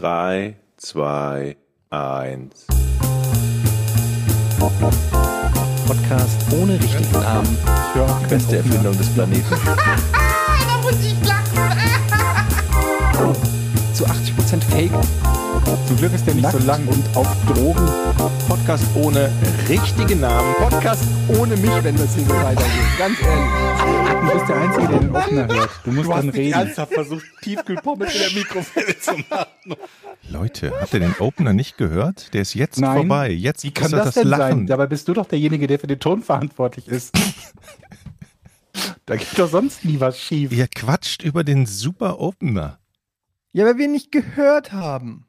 3, 2, 1. Podcast ohne richtigen Namen. Ja, Beste Erfindung des Planeten. da muss ich lachen. Zu 80% Fake. Zum Glück ist der nicht so lang und auf Drogen. Podcast ohne richtigen Namen. Podcast ohne mich, wenn das hier so weitergeht. Ganz ehrlich. Du bist der Einzige, der den Offener hört. Du musst dann reden. ernsthaft versucht, Tiefkühlpommes in der Mikrowelle zu machen. Leute, habt ihr den Opener nicht gehört? Der ist jetzt Nein. vorbei. Jetzt Wie kann ist er das, denn Lachen. sein? Dabei bist du doch derjenige, der für den Ton verantwortlich ist. da geht doch sonst nie was schief. Ihr quatscht über den super Opener. Ja, weil wir nicht gehört haben.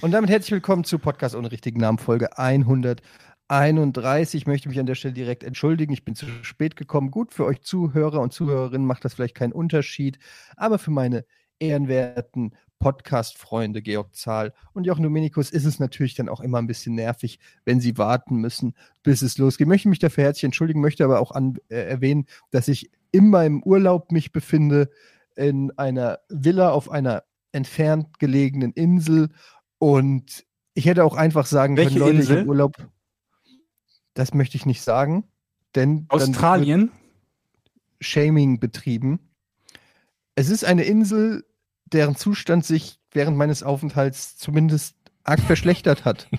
Und damit herzlich willkommen zu Podcast ohne richtigen Namen, Folge 131. Ich möchte mich an der Stelle direkt entschuldigen. Ich bin zu spät gekommen. Gut, für euch Zuhörer und Zuhörerinnen macht das vielleicht keinen Unterschied. Aber für meine ehrenwerten Podcast-Freunde Georg Zahl und Jochen Dominikus ist es natürlich dann auch immer ein bisschen nervig, wenn sie warten müssen, bis es losgeht. Ich möchte mich dafür herzlich entschuldigen, möchte aber auch an, äh, erwähnen, dass ich in meinem Urlaub mich befinde in einer Villa auf einer entfernt gelegenen Insel und ich hätte auch einfach sagen Welche können, Leute, ich Insel? hab Urlaub. Das möchte ich nicht sagen, denn Australien? Shaming betrieben. Es ist eine Insel, deren Zustand sich während meines Aufenthalts zumindest arg verschlechtert hat.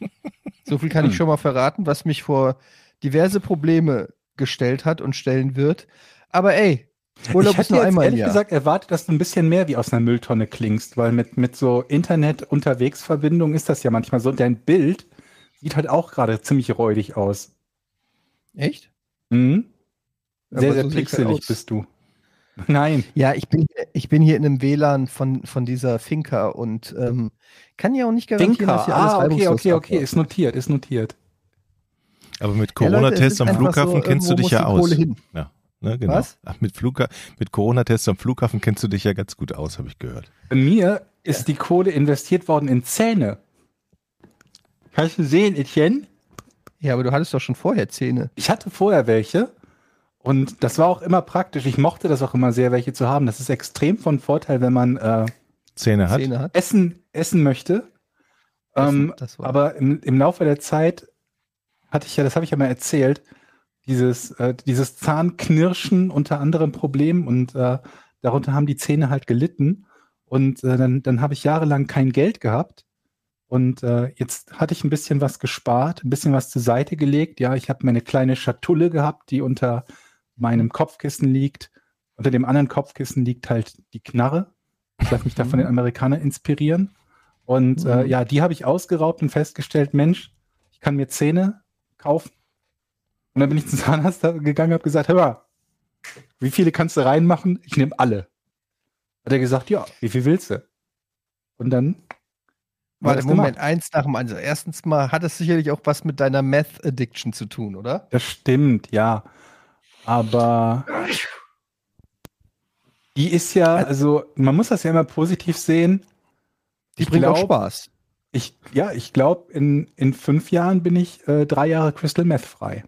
so viel kann ich schon mal verraten, was mich vor diverse Probleme gestellt hat und stellen wird. Aber ey, Urlaub ich hätte nur einmal ehrlich Jahr. gesagt erwartet, dass du ein bisschen mehr wie aus einer Mülltonne klingst, weil mit, mit so Internet-Unterwegsverbindung ist das ja manchmal so. Dein Bild sieht halt auch gerade ziemlich räudig aus. Echt? Mhm. Aber Sehr, sehr so pixelig aus. bist du. Nein. Ja, ich bin, ich bin hier in einem WLAN von, von dieser Finca und ähm, kann ja auch nicht garantieren, Finca. dass hier alles Ah, okay, okay, okay. Ist notiert, ist notiert. Aber mit Ja, Corona-Tests ist am Flughafen so, kennst du dich ja aus. Ja, ne, genau. Was? Ach, mit Flugha mit Corona-Tests am Flughafen kennst du dich ja ganz gut aus, habe ich gehört. Bei mir ist die Kohle investiert worden in Zähne. Kannst du sehen, Etienne? Ja, aber du hattest doch schon vorher Zähne. Ich hatte vorher welche und das war auch immer praktisch. Ich mochte das auch immer sehr, welche zu haben. Das ist extrem von Vorteil, wenn man äh, Zähne hat. Zähne hat. essen, essen möchte. Essen, ähm, aber im, im Laufe der Zeit hatte ich ja, das habe ich ja mal erzählt, dieses, äh, dieses Zahnknirschen unter anderem Problem und äh, darunter haben die Zähne halt gelitten. Und äh, dann, dann habe ich jahrelang kein Geld gehabt. Und äh, jetzt hatte ich ein bisschen was gespart, ein bisschen was zur Seite gelegt. Ja, ich habe meine kleine Schatulle gehabt, die unter meinem Kopfkissen liegt. Unter dem anderen Kopfkissen liegt halt die Knarre. Ich lasse mich da von den Amerikanern inspirieren. Und äh, Mhm. ja, die habe ich ausgeraubt und festgestellt, Mensch, ich kann mir Zähne kaufen. Und dann bin ich zum Zahnarzt gegangen und habe gesagt, hör mal, wie viele kannst du reinmachen? Ich nehme alle. Hat er gesagt, ja, wie viel willst du? Und dann war Warte, Moment, gemacht. eins nach dem anderen. Erstens mal hat es sicherlich auch was mit deiner Meth-Addiction zu tun, oder? Das stimmt, ja. Aber die ist ja, also man muss das ja immer positiv sehen. Die Ich bringt auch glaub- Spaß. Ich, ja, ich glaube, in, in fünf Jahren bin ich äh, drei Jahre Crystal Meth frei.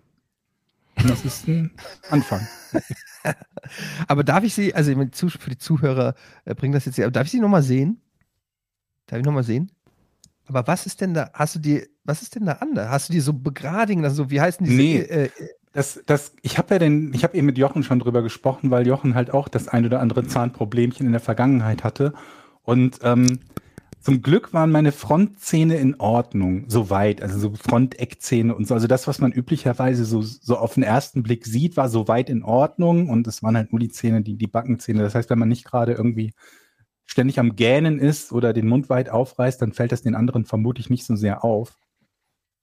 Und das ist ein Anfang. Aber darf ich sie, also für die Zuhörer äh, bringt das jetzt hier, aber darf ich sie nochmal sehen? Darf ich nochmal sehen? Aber was ist denn da, hast du die, was ist denn da anders? Hast du die so begradigen lassen, so, wie heißen die? Nee. Äh, äh, Das, das, ich habe ja den, ich habe eben mit Jochen schon drüber gesprochen, weil Jochen halt auch das ein oder andere Zahnproblemchen in der Vergangenheit hatte. Und ähm, zum Glück waren meine Frontzähne in Ordnung, soweit, also so Fronteckzähne und so. Also das, was man üblicherweise so, so auf den ersten Blick sieht, war soweit in Ordnung und es waren halt nur die Zähne, die, die Backenzähne. Das heißt, wenn man nicht gerade irgendwie ständig am Gähnen ist oder den Mund weit aufreißt, dann fällt das den anderen vermutlich nicht so sehr auf.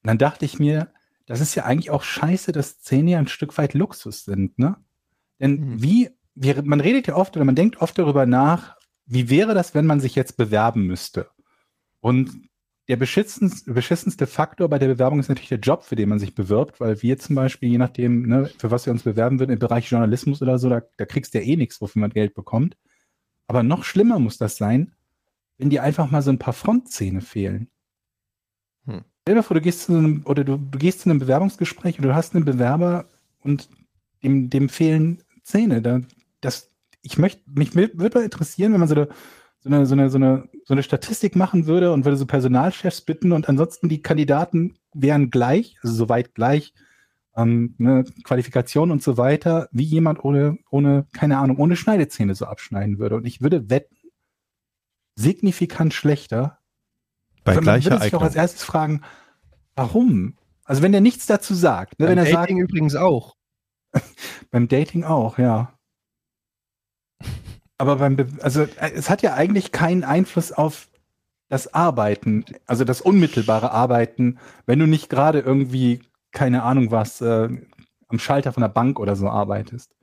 Und dann dachte ich mir, das ist ja eigentlich auch scheiße, dass Zähne ja ein Stück weit Luxus sind, ne? Denn Mhm. wie, wir, man redet ja oft oder man denkt oft darüber nach, wie wäre das, wenn man sich jetzt bewerben müsste? Und der beschissenste, beschissenste Faktor bei der Bewerbung ist natürlich der Job, für den man sich bewirbt, weil wir zum Beispiel, je nachdem, ne, für was wir uns bewerben würden, im Bereich Journalismus oder so, da, da kriegst du ja eh nichts, wofür man Geld bekommt. Aber noch schlimmer muss das sein, wenn dir einfach mal so ein paar Frontzähne fehlen. Hm. Stell dir vor, du gehst zu einem, oder du, du gehst zu einem Bewerbungsgespräch und du hast einen Bewerber und dem, dem fehlen Zähne. Da, das, ich möchte, mich würde mal interessieren, wenn man so eine, so eine, so eine, so eine, so eine Statistik machen würde und würde so Personalchefs bitten und ansonsten die Kandidaten wären gleich, also soweit gleich, ähm, ne, Qualifikation und so weiter, wie jemand ohne, ohne, keine Ahnung, ohne Schneidezähne so abschneiden würde. Und ich würde wetten, signifikant schlechter. Bei Man gleicher würde sich auch als erstes fragen, warum? Also wenn er nichts dazu sagt, ne, wenn Beim er sagt, Dating übrigens auch. beim Dating auch, ja. Aber beim, Be also äh, es hat ja eigentlich keinen Einfluss auf das Arbeiten, also das unmittelbare Arbeiten, wenn du nicht gerade irgendwie, keine Ahnung was, äh, am Schalter von der Bank oder so arbeitest.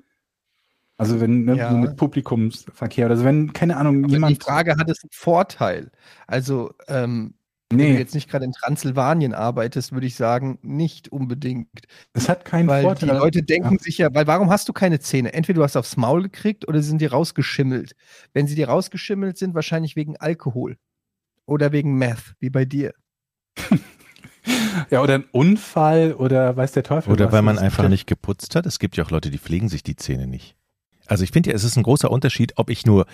Also wenn, ne, Ja. so mit Publikumsverkehr oder so, wenn, keine Ahnung, Aber jemand. die Frage hat es einen Vorteil. Also, ähm, wenn du nee, jetzt nicht gerade in Transsilvanien arbeitest, würde ich sagen, nicht unbedingt. es hat keinen Weil Vorteil. die Leute denken Ja. sich ja, weil warum hast du keine Zähne? Entweder du hast aufs Maul gekriegt oder sie sind dir rausgeschimmelt. Wenn sie dir rausgeschimmelt sind, wahrscheinlich wegen Alkohol. Oder wegen Meth, wie bei dir. Ja, oder ein Unfall oder weiß der Teufel. Oder was. weil man Das- einfach nicht geputzt hat. Es gibt ja auch Leute, die pflegen sich die Zähne nicht. Also ich finde ja, es ist ein großer Unterschied, ob ich nur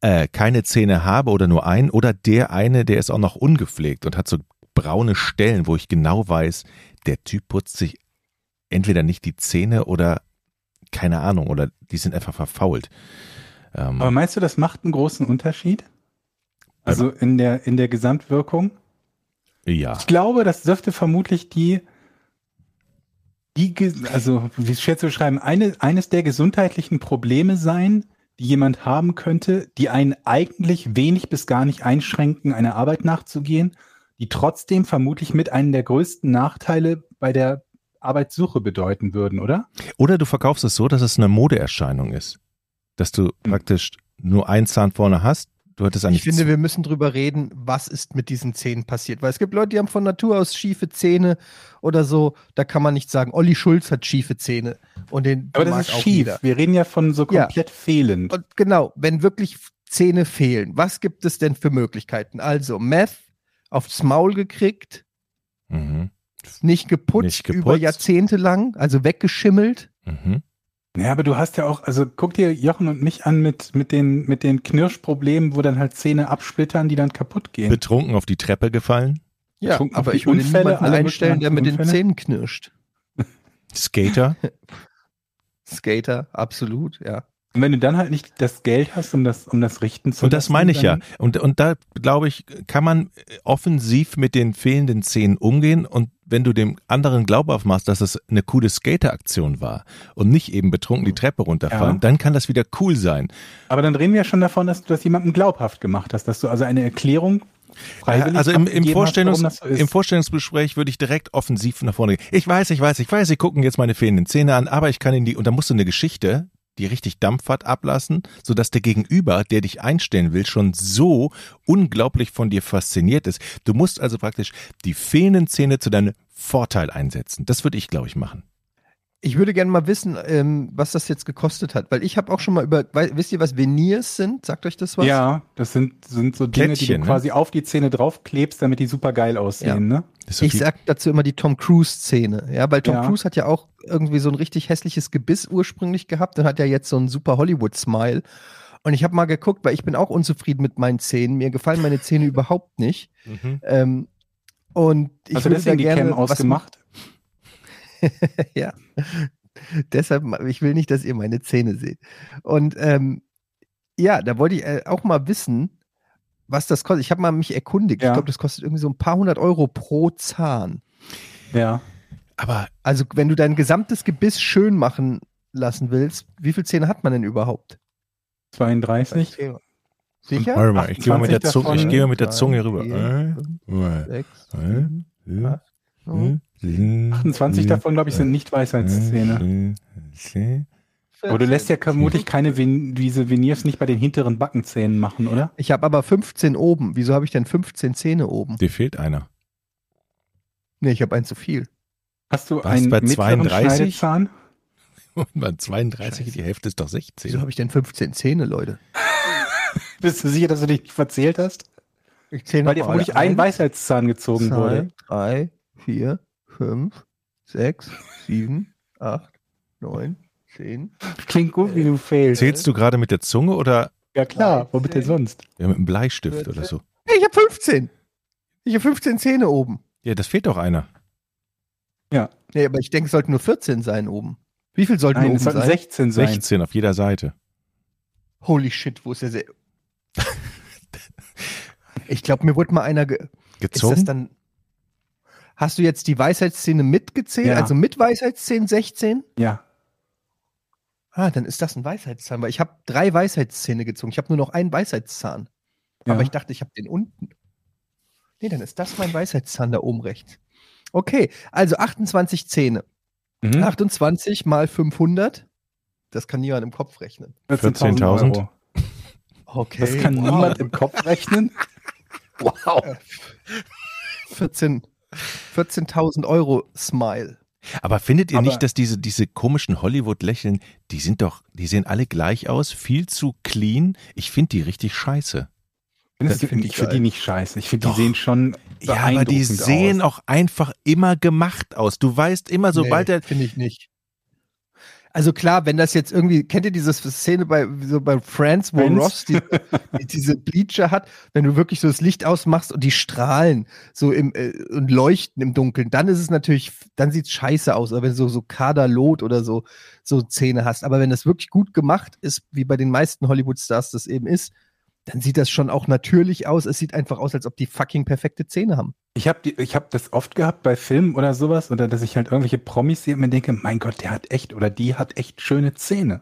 äh, keine Zähne habe oder nur einen oder der eine, der ist auch noch ungepflegt und hat so braune Stellen, wo ich genau weiß, der Typ putzt sich entweder nicht die Zähne oder keine Ahnung oder die sind einfach verfault. Ähm, Aber meinst du, das macht einen großen Unterschied? Also in der, in der Gesamtwirkung? ja. Ich glaube, das dürfte vermutlich die, die, also wie schwer zu beschreiben, eine, eines der gesundheitlichen Probleme sein, die jemand haben könnte, die einen eigentlich wenig bis gar nicht einschränken, einer Arbeit nachzugehen, die trotzdem vermutlich mit einem der größten Nachteile bei der Arbeitssuche bedeuten würden, oder? Oder du verkaufst es so, dass es eine Modeerscheinung ist. Dass du praktisch nur einen Zahn vorne hast. Du hattest eigentlich Ich finde, wir müssen drüber reden, was ist mit diesen Zähnen passiert. Weil es gibt Leute, die haben von Natur aus schiefe Zähne oder so. Da kann man nicht sagen, Olli Schulz hat schiefe Zähne. Und den Aber das ist auch schief. jeder. Wir reden ja von so Ja. komplett fehlend. Und genau, wenn wirklich Zähne fehlen, was gibt es denn für Möglichkeiten? Also Meth aufs Maul gekriegt, Mhm. nicht geputzt, Nicht geputzt. über Jahrzehnte lang, also weggeschimmelt. Mhm. Ja, aber du hast ja auch, also guck dir Jochen und mich an mit, mit den, mit den Knirschproblemen, wo dann halt Zähne absplittern, die dann kaputt gehen. Betrunken auf die Treppe gefallen. Ja, Betrunken aber ich würde Unfälle, niemanden einstellen, der mit den Unfälle? Zähnen knirscht. Skater. Skater, absolut, ja. Und wenn du dann halt nicht das Geld hast, um das, um das richten zu Und das lassen, meine ich ja. Und, und da, glaube ich, kann man offensiv mit den fehlenden Zähnen umgehen. Und wenn du dem anderen glaubhaft machst, dass es eine coole Skateraktion war und nicht eben betrunken die Treppe runterfallen, Ja. dann kann das wieder cool sein. Aber dann reden wir ja schon davon, dass du das jemandem glaubhaft gemacht hast, dass du also eine Erklärung also im, im, hast, Vorstellungs, so ist. im Vorstellungsgespräch würde ich direkt offensiv nach vorne gehen. Ich weiß, ich weiß, ich weiß, sie gucken jetzt meine fehlenden Zähne an, aber ich kann in die, und da musst du eine Geschichte, die richtig Dampf hat, ablassen, sodass der Gegenüber, der dich einstellen will, schon so unglaublich von dir fasziniert ist. Du musst also praktisch die fehlenden Zähne zu deinem Vorteil einsetzen. Das würde ich, glaube ich, machen. Ich würde gerne mal wissen, ähm, was das jetzt gekostet hat, weil ich habe auch schon mal über, wei- wisst ihr, was Veneers sind? Sagt euch das was? Ja, das sind, sind so Dinge, die Plättchen, du ne? quasi auf die Zähne draufklebst, damit die super geil aussehen, Ja. ne? Ich sag dazu immer die Tom Cruise-Szene, ja, weil Tom Ja. Cruise hat ja auch irgendwie so ein richtig hässliches Gebiss ursprünglich gehabt und hat ja jetzt so einen super Hollywood-Smile. Und ich habe mal geguckt, weil ich bin auch unzufrieden mit meinen Zähnen. Mir gefallen meine Zähne überhaupt nicht. Mhm. Ähm, und ich du würde deswegen da die gerne Cam was ausgemacht? ja. Deshalb, ich will nicht, dass ihr meine Zähne seht. Und ähm, ja, da wollte ich äh, auch mal wissen, was das kostet. Ich habe mal mich erkundigt. Ja. Ich glaube, das kostet irgendwie so ein paar hundert Euro pro Zahn. Ja. Aber also, wenn du dein gesamtes Gebiss schön machen lassen willst, wie viele Zähne hat man denn überhaupt? 32. Sicher? Warte mal, ich gehe mit, der Zunge, ich gehe mit der Zunge rüber. 6, 7, 8, 9, 28 davon, glaube ich, sind nicht Weisheitszähne. äh, Aber du lässt ja 14. vermutlich keine Ven diese Veneers nicht bei den hinteren Backenzähnen machen, oder? Ich habe aber 15 oben. Wieso habe ich denn 15 Zähne oben? Dir fehlt einer. Nee, ich habe einen zu viel. Hast du Was, einen bei mittleren 32? Schneidezahn? Bei 32, Scheiße. die Hälfte ist doch Wieso 16. habe ich denn 15 Zähne, Leute? Bist du sicher, dass du dich nicht verzählt hast? Ich zähle Weil dir vermutlich ein Weisheitszahn gezogen zwei, wurde. drei, vier, fünf, sechs, sieben, acht, neun, zehn. Klingt gut, wie du fehlst. Zählst du gerade mit der Zunge oder Ja klar, womit denn sonst? Ja, mit einem Bleistift oder so. Hey, ich habe 15. Ich habe 15 Zähne oben. Ja, das fehlt doch einer. Nee, aber ich denke, es sollten nur 14 sein oben. Wie viel sollten Nein, oben es sollten sein? 16 sein. 16 auf jeder Seite. Holy shit, wo ist der? Se ich glaube, mir wurde mal einer. Ge ist das Gezogen? dann. Hast du jetzt die Weisheitszähne mitgezählt? Ja. Also mit Weisheitszähnen 16? Ja. Ah, dann ist das ein Weisheitszahn, weil ich habe drei Weisheitszähne gezogen. Ich habe nur noch einen Weisheitszahn. ja. Aber ich dachte, ich habe den unten. Nee, dann ist das mein Weisheitszahn da oben rechts. Okay, also 28 Zähne. mhm. 28 mal 500. Das kann niemand im Kopf rechnen. 14.000. Euro. Okay. Das kann wow. niemand im Kopf rechnen. Wow. 14 14.000 Euro Smile. Aber findet ihr Aber- nicht, dass diese, diese komischen Hollywood-Lächeln, die sind doch, die sehen alle gleich aus, viel zu clean. Ich finde die richtig scheiße. Findest du, find ich finde die nicht scheiße. Ich finde, die sehen schon Ja, aber die sehen aus. auch einfach immer gemacht aus. Du weißt immer, sobald nee, er. Finde ich nicht. Also klar, wenn das jetzt irgendwie, kennt ihr diese Szene bei, so bei Friends, wo Friends? Ross die, diese Bleacher hat, wenn du wirklich so das Licht ausmachst und die strahlen so im äh, und leuchten im Dunkeln, dann ist es natürlich, dann sieht es scheiße aus, aber wenn du so, so Kaderlot oder so, so Zähne hast. Aber wenn das wirklich gut gemacht ist, wie bei den meisten Hollywood-Stars das eben ist, dann sieht das schon auch natürlich aus. Es sieht einfach aus, als ob die fucking perfekte Zähne haben. Ich habe hab das oft gehabt bei Filmen oder sowas, oder dass ich halt irgendwelche Promis sehe und mir denke, mein Gott, der hat echt oder die hat echt schöne Zähne.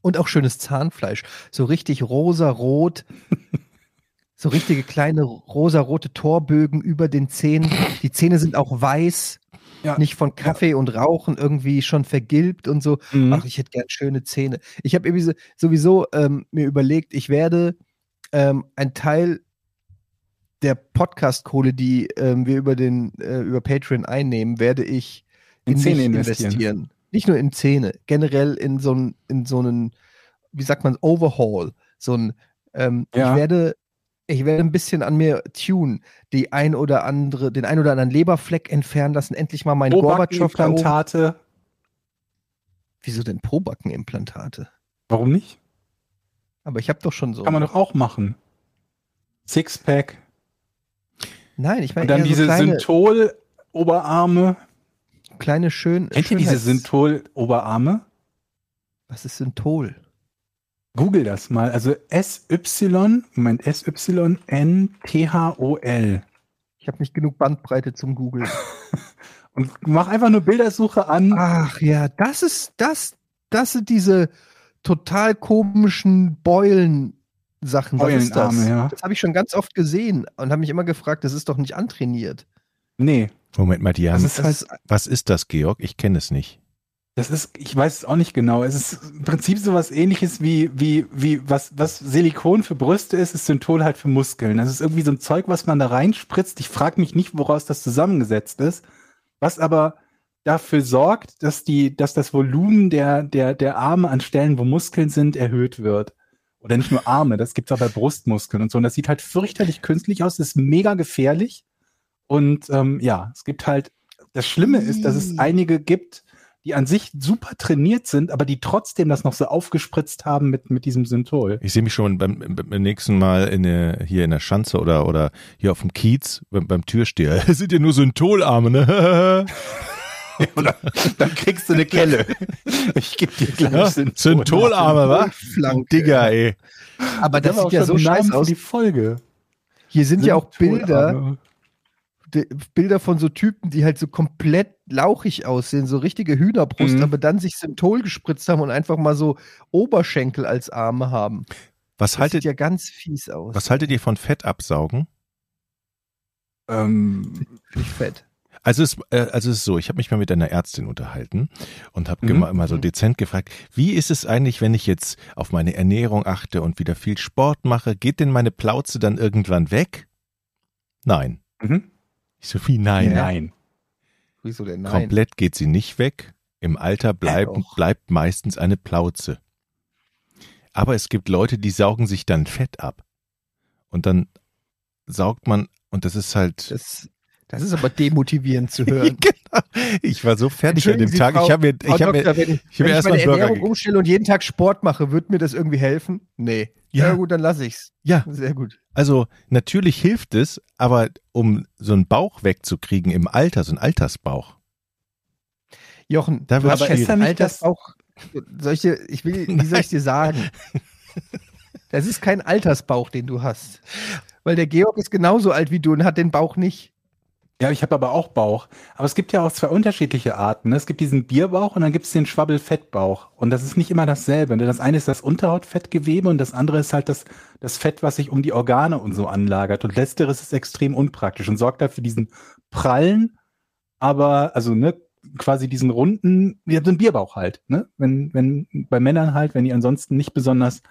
Und auch schönes Zahnfleisch. So richtig rosa-rot. so richtige kleine rosa-rote Torbögen über den Zähnen. Die Zähne sind auch weiß. Ja. Nicht von Kaffee und Rauchen irgendwie schon vergilbt und so. Mhm. Ach, ich hätte gern schöne Zähne. Ich habe sowieso ähm, mir überlegt, ich werde ähm, ein Teil der Podcast-Kohle, die ähm, wir über den äh, über Patreon einnehmen, werde ich In in, Zähne mich investieren. Nicht nur in Zähne, generell in so einen, in so einen, wie sagt man, Overhaul. So ein, ähm, Ja. ich werde, ich werde ein bisschen an mir tun, die ein oder andere, den ein oder anderen Leberfleck entfernen lassen, endlich mal meinen Gorbatschow da oben. Implantate. Wieso denn Probackenimplantate? Warum nicht? Aber ich habe doch schon so. Kann man doch auch machen. Sixpack. Nein, ich meine Und dann diese so kleine, Synthol-Oberarme. kleine schön. Kennt ihr diese Synthol-Oberarme? Was ist Synthol? Google das mal. Also SY, Moment, S-Y-N-T-H-O-L. Ich habe nicht genug Bandbreite zum Googlen. Und mach einfach nur Bildersuche an. Ach ja, das ist das, das sind diese total komischen Beulen-Sachen. Was ist das? Ja. Das habe ich schon ganz oft gesehen und habe mich immer gefragt, das ist doch nicht antrainiert. Nee, Moment mal, die haben, das ist halt, was ist das, Georg? Ich kenne es nicht. Das ist, ich weiß es auch nicht genau. Es ist im Prinzip sowas ähnliches wie, wie, wie, was, was Silikon für Brüste ist, ist Synthol halt für Muskeln. Das ist irgendwie so ein Zeug, was man da reinspritzt. Ich frage mich nicht, woraus das zusammengesetzt ist, was aber dafür sorgt, dass die, dass das Volumen der, der, der Arme an Stellen, wo Muskeln sind, erhöht wird. Oder nicht nur Arme, das gibt's auch bei Brustmuskeln und so. Und das sieht halt fürchterlich künstlich aus, ist mega gefährlich. Und ähm, ja, es gibt halt, das Schlimme ist, dass es einige gibt, die an sich super trainiert sind, aber die trotzdem das noch so aufgespritzt haben mit, mit diesem Synthol. Ich sehe mich schon beim, beim nächsten Mal in der, hier in der Schanze oder, oder hier auf dem Kiez beim, beim Türsteher. Das sind ja nur Syntholarme, ne? Oder dann kriegst du eine Kelle. Ich gebe dir gleich Ja, Syntholarme, wa? Flanke. Digga, ey. Aber das haben sieht ja so scheiße für aus. die Folge. Hier sind ja auch Bilder, Bilder von so Typen, die halt so komplett lauchig aussehen, so richtige Hühnerbrust, Mhm. aber dann sich Synthol gespritzt haben und einfach mal so Oberschenkel als Arme haben. Was Das haltet, sieht ja ganz fies aus. was haltet ihr von Fett absaugen? Ähm, Nicht fett. Also es, äh, also es ist so, ich habe mich mal mit einer Ärztin unterhalten und habe Mhm. mal so dezent gefragt, wie ist es eigentlich, wenn ich jetzt auf meine Ernährung achte und wieder viel Sport mache, geht denn meine Plauze dann irgendwann weg? Nein. mhm. Ich so wie nein. Nein. Wieso denn nein? Komplett geht sie nicht weg. Im Alter bleibt, doch. bleibt meistens eine Plauze. Aber es gibt Leute, die saugen sich dann Fett ab. Und dann saugt man, und das ist halt. Das, das ist aber demotivierend zu hören. genau. Ich war so fertig an dem Sie, Tag. Frau- ich habe mir, ich habe mir, ich hab mir erstmal Ernährung umstelle und jeden Tag Sport mache, wird mir das irgendwie helfen? Nee. Ja, Ja, gut, dann lasse ich's. ja. Sehr gut. Also natürlich hilft es, aber um so einen Bauch wegzukriegen im Alter, so einen Altersbauch. Jochen, Da du hast da nicht das- dir, ich will, wie soll ich dir sagen? Das ist kein Altersbauch, den du hast. Weil der Georg ist genauso alt wie du und hat den Bauch nicht. Ja, ich habe aber auch Bauch. Aber es gibt ja auch zwei unterschiedliche Arten. ne? Es gibt diesen Bierbauch und dann gibt es den Schwabbelfettbauch. Und das ist nicht immer dasselbe. ne? Das eine ist das Unterhautfettgewebe und das andere ist halt das, das Fett, was sich um die Organe und so anlagert. Und letzteres ist extrem unpraktisch und sorgt dafür diesen prallen, aber, also, ne, quasi diesen runden, ja, so einen Bierbauch halt, ne? Wenn, wenn, bei Männern halt, wenn die ansonsten nicht besonders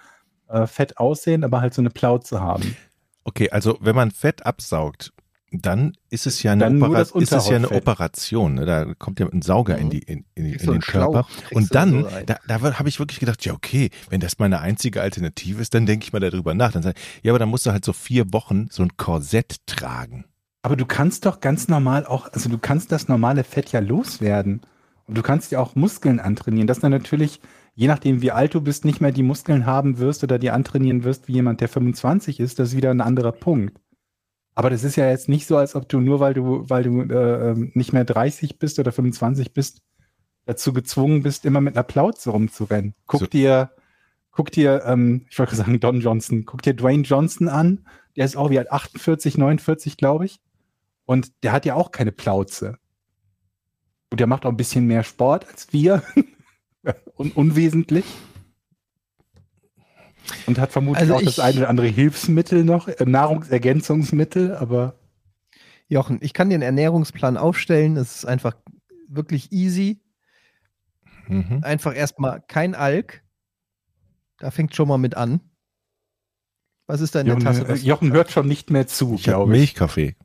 äh, fett aussehen, aber halt so eine Plauze haben. Okay, also wenn man Fett absaugt, dann ist es ja eine, Opera das ist es ja eine. Operation. Ne? Da kommt ja ein Sauger in, die, in, in, in den Körper. Schlauch Und dann, so da, da habe ich wirklich gedacht, ja okay, wenn das meine einzige Alternative ist, dann denke ich mal darüber nach. Dann sage ich, ja, aber dann musst du halt so vier Wochen so ein Korsett tragen. Aber du kannst doch ganz normal auch, also du kannst das normale Fett ja loswerden. Und du kannst ja auch Muskeln antrainieren. Dass dann natürlich, je nachdem wie alt du bist, nicht mehr die Muskeln haben wirst oder die antrainieren wirst wie jemand, der 25 ist, das ist wieder ein anderer Punkt. Aber das ist ja jetzt nicht so, als ob du nur weil du, weil du äh, ähm, nicht mehr 30 bist oder 25 bist, dazu gezwungen bist, immer mit einer Plauze rumzurennen. Guck So- dir, guck dir, ähm, ich wollte sagen Don Johnson, guck dir Dwayne Johnson an. Der ist auch wie alt, 48, 49, glaube ich. Und der hat ja auch keine Plauze. Und der macht auch ein bisschen mehr Sport als wir. Un unwesentlich. Und hat vermutlich Also auch das ich- eine oder andere Hilfsmittel noch, äh, Nahrungsergänzungsmittel, aber Jochen, ich kann dir einen Ernährungsplan aufstellen. Das ist einfach wirklich easy. Mhm. Einfach erstmal kein Alk. Da fängt schon mal mit an. Was ist da in der Jochen, Tasse? äh, Was- Jochen hört schon nicht mehr zu, Ich habe glaube ich. Milchkaffee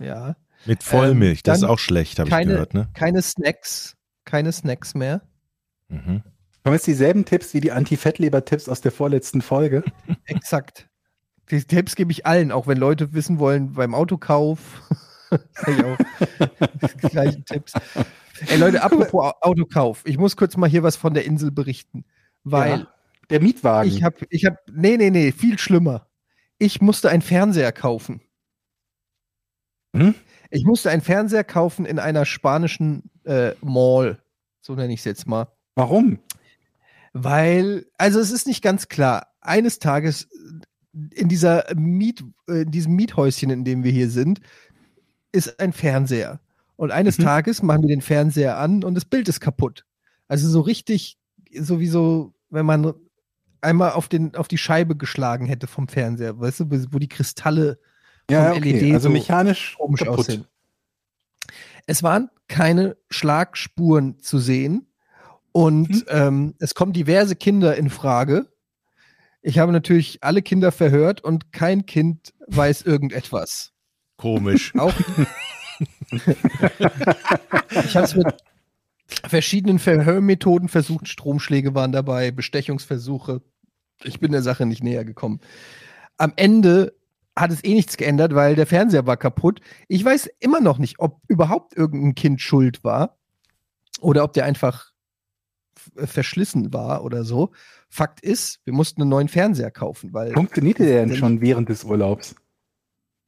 Ja. mit Vollmilch. das ist dann auch schlecht, habe ich gehört. Ne? Keine Snacks. Keine Snacks mehr. Mhm. Haben jetzt dieselben Tipps wie die Anti-Fettleber-Tipps aus der vorletzten Folge? Exakt. Die Tipps gebe ich allen, auch wenn Leute wissen wollen, beim Autokauf. Die gleichen Tipps. Ey Leute, apropos Au- Autokauf. Ich muss kurz mal hier was von der Insel berichten. Weil Ja. Der Mietwagen. ich habe, ich habe, nee, nee, nee, viel schlimmer. Ich musste einen Fernseher kaufen. Hm? Ich musste einen Fernseher kaufen in einer spanischen äh, Mall. So nenne ich es jetzt mal. Warum? Weil, also es ist nicht ganz klar. Eines Tages in dieser Miet, äh, in diesem Miethäuschen, in dem wir hier sind, ist ein Fernseher. Und eines Mhm. Tages machen wir den Fernseher an und das Bild ist kaputt. Also so richtig, sowieso, wenn man einmal auf, den, auf die Scheibe geschlagen hätte vom Fernseher, weißt du, wo die Kristalle Ja, okay. LED also so mechanisch komisch kaputt. aussehen. Es waren keine Schlagspuren zu sehen und Mhm. ähm, es kommen diverse Kinder in Frage. Ich habe natürlich alle Kinder verhört und kein Kind weiß irgendetwas. Komisch. Auch ich habe es mit verschiedenen Verhörmethoden versucht. Stromschläge waren dabei, Bestechungsversuche. Ich bin der Sache nicht näher gekommen. Am Ende hat es eh nichts geändert, weil der Fernseher war kaputt. Ich weiß immer noch nicht, ob überhaupt irgendein Kind schuld war oder ob der einfach verschlissen war oder so. Fakt ist, wir mussten einen neuen Fernseher kaufen, weil Funktionierte der denn schon während des Urlaubs?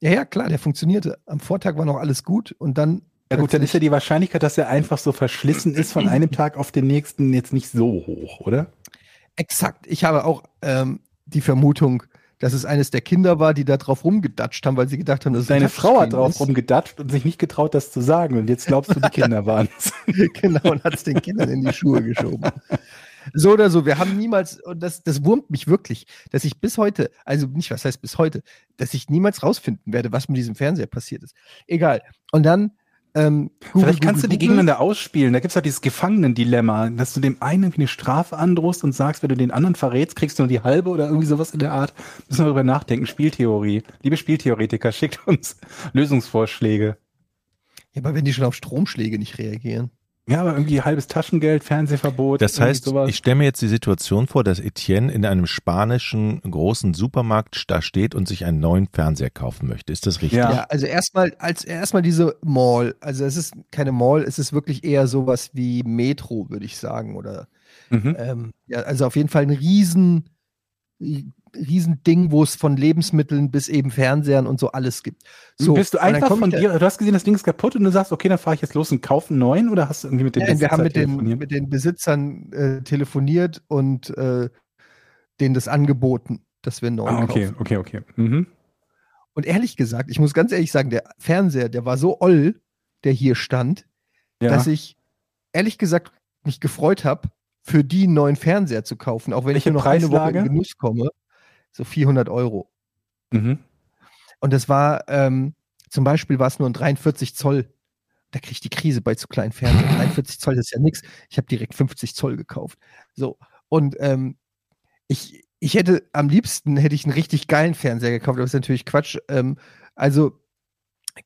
ja, ja, klar, der funktionierte. Am Vortag war noch alles gut und dann Ja gut, dann ist ja die Wahrscheinlichkeit, dass er einfach so verschlissen ist von einem Tag auf den nächsten jetzt nicht so hoch, oder? Exakt. Ich habe auch ähm, die Vermutung, dass es eines der Kinder war, die da drauf rumgedatscht haben, weil sie gedacht haben, dass es ein Deine Frau hat drauf ist. rumgedatscht und sich nicht getraut, das zu sagen. Und jetzt glaubst du, die Kinder waren es. genau, und hat es den Kindern in die Schuhe geschoben. So oder so, wir haben niemals, und das, das wurmt mich wirklich, dass ich bis heute, also nicht, was heißt bis heute, dass ich niemals rausfinden werde, was mit diesem Fernseher passiert ist. Egal. Und dann, ähm, Google, Vielleicht kannst Google, du die Google. gegeneinander ausspielen. Da gibt's halt dieses Gefangenendilemma, dass du dem einen irgendwie eine Strafe androhst und sagst, wenn du den anderen verrätst, kriegst du nur die halbe oder irgendwie sowas in der Art. Müssen wir darüber nachdenken. Spieltheorie. Liebe Spieltheoretiker, schickt uns Lösungsvorschläge. Ja, aber wenn die schon auf Stromschläge nicht reagieren. Ja, aber irgendwie halbes Taschengeld, Fernsehverbot. Das heißt, sowas. ich stelle mir jetzt die Situation vor, dass Etienne in einem spanischen großen Supermarkt da steht und sich einen neuen Fernseher kaufen möchte. Ist das richtig? Ja. Ja, also erstmal als erstmal diese Mall. Also es ist keine Mall, es ist wirklich eher sowas wie Metro, würde ich sagen. Oder Mhm. ähm, ja, also auf jeden Fall ein riesen Riesending, wo es von Lebensmitteln bis eben Fernsehern und so alles gibt. So, Bist du einfach von dir, du hast gesehen, das Ding ist kaputt und du sagst, okay, dann fahre ich jetzt los und kaufe einen neuen oder hast du irgendwie mit dem Nein, wir haben mit den, mit den Besitzern äh, telefoniert und äh, denen das angeboten, dass wir einen neuen Ah, okay, kaufen. okay, okay. Mhm. Und ehrlich gesagt, ich muss ganz ehrlich sagen, der Fernseher, der war so oll, der hier stand, Ja. dass ich ehrlich gesagt mich gefreut habe, für die einen neuen Fernseher zu kaufen, auch wenn Welche ich nur noch eine Woche Preislage? in Genuss komme. So 400 Euro. mhm. Und das war, ähm, zum Beispiel war es nur ein 43 Zoll. Da kriege ich die Krise bei zu kleinen Fernsehern. 43 Zoll ist ja nichts. Ich habe direkt 50 Zoll gekauft. So. Und ähm, ich, ich hätte am liebsten hätte ich einen richtig geilen Fernseher gekauft, aber das ist natürlich Quatsch. Ähm, also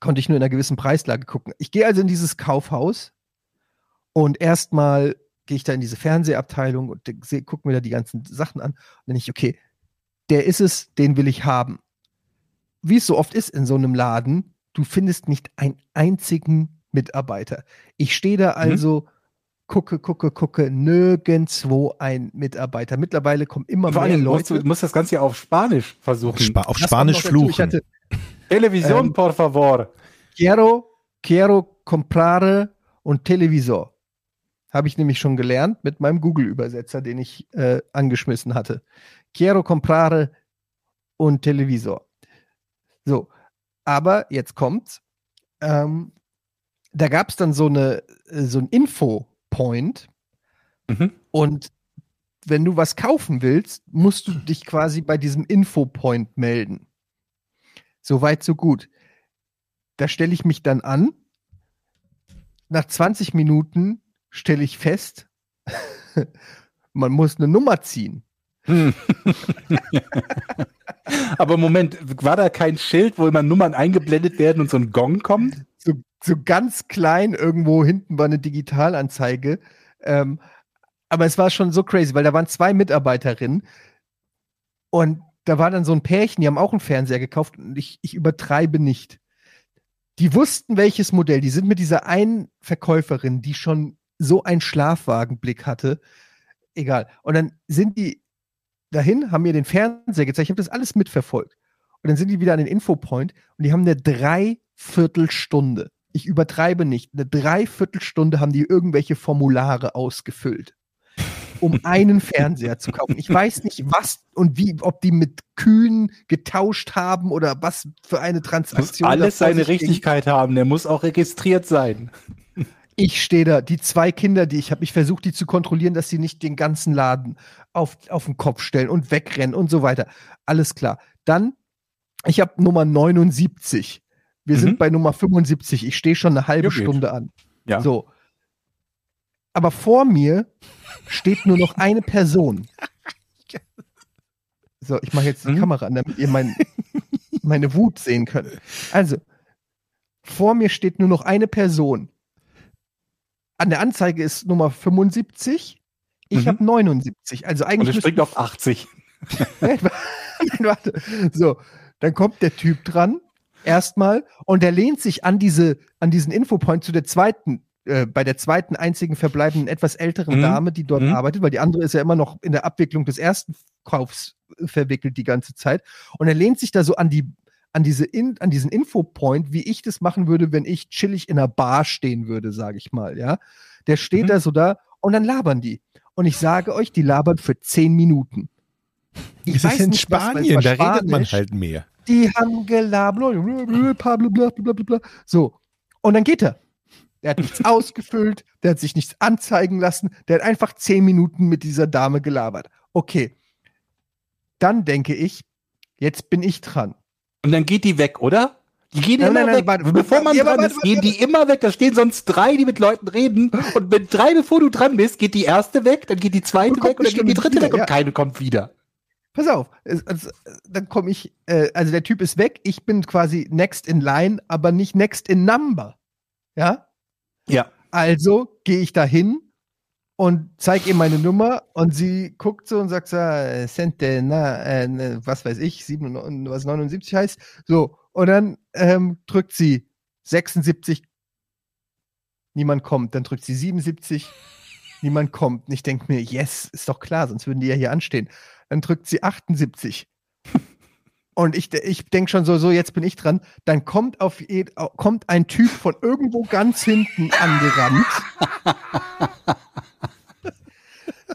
konnte ich nur in einer gewissen Preislage gucken. Ich gehe also in dieses Kaufhaus und erstmal gehe ich da in diese Fernsehabteilung und gucke mir da die ganzen Sachen an. Und dann denke ich, okay, der ist es, den will ich haben wie es so oft ist in so einem Laden, du findest nicht einen einzigen Mitarbeiter. Ich stehe da also, gucke, gucke, gucke, nirgendwo ein Mitarbeiter. Mittlerweile kommen immer Vor mehr allem musst Leute. du musst das Ganze ja auf Spanisch versuchen. Spa auf Das Spanisch dazu. Ich fluchen. hatte Television, Ähm, por favor. Quiero, quiero comprare und Televisor. Habe ich nämlich schon gelernt mit meinem Google-Übersetzer, den ich äh, angeschmissen hatte. Quiero comprare und Televisor. So, aber jetzt kommt's. Ähm, da gab es dann so eine äh, so ein Info-Point Mhm. und wenn du was kaufen willst, musst du dich quasi bei diesem Info-Point melden. So weit, so gut. Da stelle ich mich dann an. Nach 20 Minuten stelle ich fest, man muss eine Nummer ziehen. Hm. Aber Moment, war da kein Schild, wo immer Nummern eingeblendet werden und so ein Gong kommt? So, so ganz klein irgendwo hinten war eine Digitalanzeige. Ähm, aber es war schon so crazy, weil da waren zwei Mitarbeiterinnen und da war dann so ein Pärchen, die haben auch einen Fernseher gekauft und ich, ich übertreibe nicht. Die wussten, welches Modell. Die sind mit dieser einen Verkäuferin, die schon so einen Schlafwagenblick hatte. Egal. Und dann sind die dahin, haben mir den Fernseher gezeigt. Ich habe das alles mitverfolgt. Und dann sind die wieder an den Infopoint und die haben eine Dreiviertelstunde. Ich übertreibe nicht. Eine Dreiviertelstunde haben die irgendwelche Formulare ausgefüllt, um einen Fernseher zu kaufen. Ich weiß nicht, was und wie, ob die mit Kühen getauscht haben oder was für eine Muss Transaktion. alles da vor seine sich ging. Richtigkeit haben, der muss auch registriert sein. Ich stehe da, die zwei Kinder, die ich habe, ich versuche die zu kontrollieren, dass sie nicht den ganzen Laden auf, auf den Kopf stellen und wegrennen und so weiter. Alles klar. Dann, ich habe Nummer 79. Wir Mhm. sind bei Nummer 75. Ich stehe schon eine halbe geht. Stunde an. Ja. So. Aber vor mir steht nur noch eine Person. So, ich mache jetzt die Mhm. Kamera an, damit ihr mein, meine Wut sehen könnt. Also, vor mir steht nur noch eine Person. An der Anzeige ist Nummer 75. Ich Mhm. habe 79. Also Und eigentlich es springt auf 80. Nein, wa- Nein, warte. So, dann kommt der Typ dran, erstmal, und der lehnt sich an diese, an diesen Infopoint zu der zweiten, äh, bei der zweiten einzigen verbleibenden etwas älteren Mhm. Dame, die dort Mhm. arbeitet, weil die andere ist ja immer noch in der Abwicklung des ersten Kaufs äh, verwickelt die ganze Zeit. Und er lehnt sich da so an die, an diese in, an diesen Infopoint, wie ich das machen würde, wenn ich chillig in einer Bar stehen würde, sage ich mal, ja. Der steht Mhm. da so da und dann labern die. Und ich sage euch, die labern für zehn Minuten. Ich ist in nicht, Spanien, da redet man halt mehr. Die haben gelabert. blablabla. So. Und dann geht er. Der hat nichts ausgefüllt, der hat sich nichts anzeigen lassen, der hat einfach zehn Minuten mit dieser Dame gelabert. Okay. Dann denke ich, jetzt bin ich dran. Und dann geht die weg, oder? Die gehen Nein, immer nein, nein, weg. warte, bevor man ja, dran ist, gehen die immer weg. Da stehen sonst drei, die mit Leuten reden. Und wenn drei, bevor du dran bist, geht die erste weg, dann geht die zweite weg und dann geht die dritte wieder, weg und ja. keine kommt wieder. Pass auf, dann komme ich, äh, also der Typ ist weg, ich bin quasi next in line, aber nicht next in number. Ja? Ja. Also gehe ich da hin und zeige ihr meine Nummer und sie guckt so und sagt so, äh, Sente, na, äh, ne, was weiß ich, 97, was 79 heißt. So, und dann ähm, drückt sie 76, niemand kommt. Dann drückt sie 77, niemand kommt. Und ich denke mir, yes, ist doch klar, sonst würden die ja hier anstehen. Dann drückt sie 78, Und ich, ich denke schon so, so, jetzt bin ich dran. Dann kommt auf kommt ein Typ von irgendwo ganz hinten angerannt.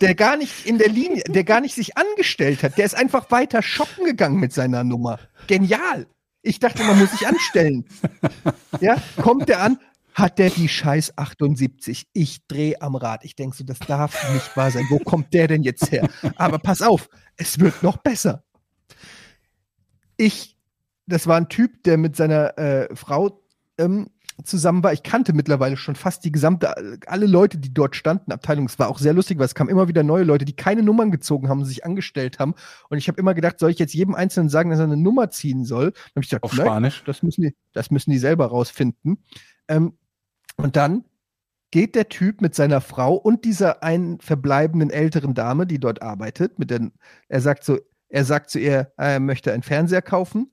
der gar nicht in der Linie, der gar nicht sich angestellt hat. Der ist einfach weiter shoppen gegangen mit seiner Nummer. Genial. Ich dachte, man muss sich anstellen. Ja, kommt der an, hat der die scheiß 78. Ich drehe am Rad. Ich denke so, das darf nicht wahr sein. Wo kommt der denn jetzt her? Aber pass auf, es wird noch besser. Ich, das war ein Typ, der mit seiner äh, Frau ähm, zusammen war. Ich kannte mittlerweile schon fast die gesamte, alle Leute, die dort standen, Abteilung. Es war auch sehr lustig, weil es kamen immer wieder neue Leute, die keine Nummern gezogen haben sich angestellt haben. Und ich habe immer gedacht, soll ich jetzt jedem Einzelnen sagen, dass er eine Nummer ziehen soll? Dann habe ich gesagt, Auf Spanisch. das müssen die, das müssen die selber rausfinden. Ähm, und dann geht der Typ mit seiner Frau und dieser einen verbleibenden älteren Dame, die dort arbeitet, mit den, er sagt so, er sagt zu ihr, er möchte einen Fernseher kaufen.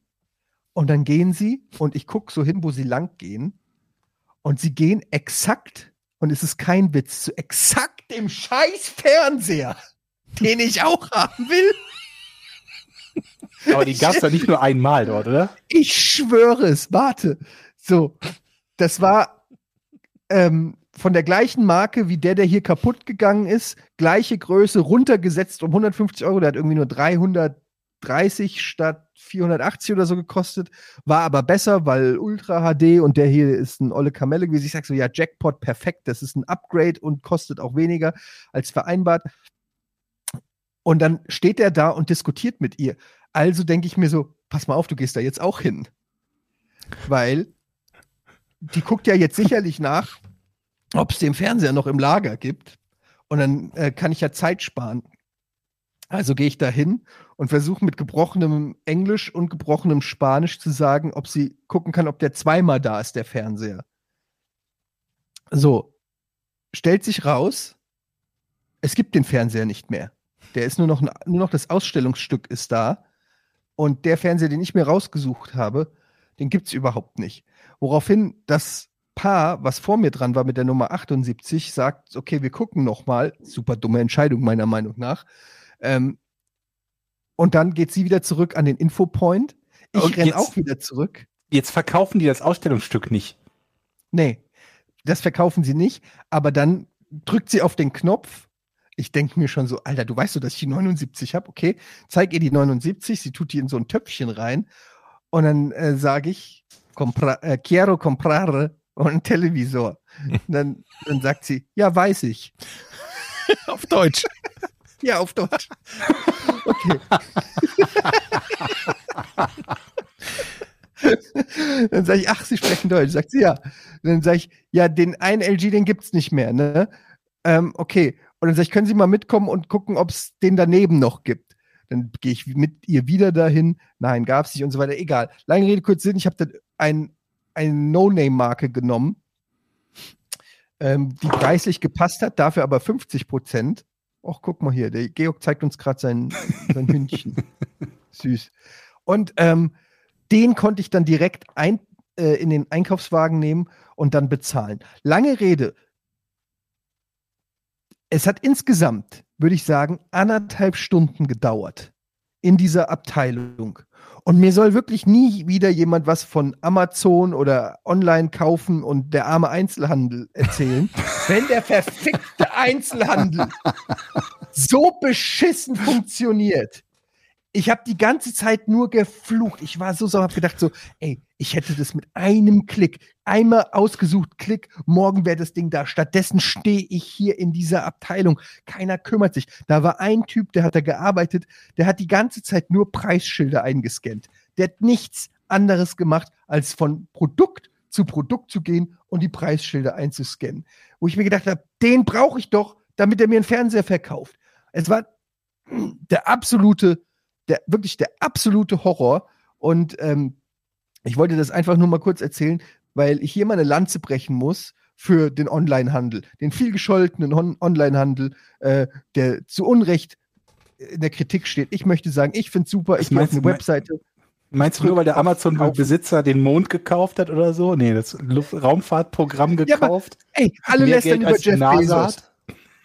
Und dann gehen sie und ich gucke so hin, wo sie lang gehen. Und sie gehen exakt, und es ist kein Witz, zu exakt dem scheiß Fernseher, den ich auch haben will. Aber die gab es ja nicht nur einmal dort, oder? Ich schwöre es, warte. So, das war ähm, von der gleichen Marke wie der, der hier kaputt gegangen ist, gleiche Größe, runtergesetzt um 150 Euro. Der hat irgendwie nur 330 statt 480 oder so gekostet. War aber besser, weil Ultra HD und der hier ist ein olle Kamelle gewesen. Ich sag so, ja, Jackpot, perfekt. Das ist ein Upgrade und kostet auch weniger als vereinbart. Und dann steht er da und diskutiert mit ihr. Also denke ich mir so, pass mal auf, du gehst da jetzt auch hin. Weil die guckt ja jetzt sicherlich nach, ob es den Fernseher noch im Lager gibt. Und dann äh, kann ich ja Zeit sparen. Also gehe ich da hin und versuche mit gebrochenem Englisch und gebrochenem Spanisch zu sagen, ob sie gucken kann, ob der zweimal da ist, der Fernseher. So, stellt sich raus, es gibt den Fernseher nicht mehr. Der ist nur noch, ein, nur noch das Ausstellungsstück ist da. Und der Fernseher, den ich mir rausgesucht habe, den gibt es überhaupt nicht. Woraufhin das Paar, was vor mir dran war mit der Nummer 78, sagt, okay, wir gucken noch mal. Super dumme Entscheidung meiner Meinung nach. Ähm, und dann geht sie wieder zurück an den Infopoint. Ich Und renn jetzt- auch wieder zurück. Jetzt verkaufen die das Ausstellungsstück nicht. Nee, das verkaufen sie nicht. Aber dann drückt sie auf den Knopf. Ich denke mir schon so, Alter, du weißt doch, dass ich die 79 habe. Okay, zeig ihr die 79. Sie tut die in so ein Töpfchen rein. Und dann äh, sage ich, compra äh, quiero comprare un Televisor. Und dann, dann sagt sie, ja, weiß ich. Auf Deutsch. Ja, auf Deutsch. Okay. Dann sage ich, ach, Sie sprechen Deutsch. Sagt sie, ja. Dann sage ich, ja, den einen LG, den gibt's nicht mehr, ne? Ähm, okay. Und dann sage ich, können Sie mal mitkommen und gucken, ob es den daneben noch gibt. Dann gehe ich mit ihr wieder dahin. Nein, gab's nicht und so weiter. Egal. Lange Rede, kurz Sinn. Ich habe dann ein, eine No-Name-Marke genommen, ähm, die preislich gepasst hat, dafür aber 50 Prozent. Och, guck mal hier, der Georg zeigt uns gerade sein, sein Hündchen. Süß. Und ähm, den konnte ich dann direkt ein, äh, in den Einkaufswagen nehmen und dann bezahlen. Lange Rede. Es hat insgesamt, würde ich sagen, anderthalb Stunden gedauert in dieser Abteilung. Und mir soll wirklich nie wieder jemand was von Amazon oder online kaufen und der arme Einzelhandel erzählen, wenn der verfickte Einzelhandel so beschissen funktioniert. Ich habe die ganze Zeit nur geflucht. Ich war so sauer, habe gedacht so, ey, ich hätte das mit einem Klick, einmal ausgesucht, Klick, morgen wäre das Ding da. Stattdessen stehe ich hier in dieser Abteilung. Keiner kümmert sich. Da war ein Typ, der hat da gearbeitet, der hat die ganze Zeit nur Preisschilder eingescannt. Der hat nichts anderes gemacht, als von Produkt zu Produkt zu gehen und die Preisschilder einzuscannen. Wo ich mir gedacht habe, den brauche ich doch, damit er mir einen Fernseher verkauft. Es war der absolute, der wirklich der absolute Horror. Und ähm, ich wollte das einfach nur mal kurz erzählen, weil ich hier mal eine Lanze brechen muss für den Onlinehandel, den viel gescholtenen On Onlinehandel, äh, der zu Unrecht in der Kritik steht. Ich möchte sagen, ich finde es super. Ich meinst eine Webseite. Meinst du nur, weil der Amazon-Besitzer den Mond gekauft hat oder so? Nee, das Luft Raumfahrtprogramm Ja, aber- gekauft. Ey, alle lästern über Jeff NASA Bezos. hat?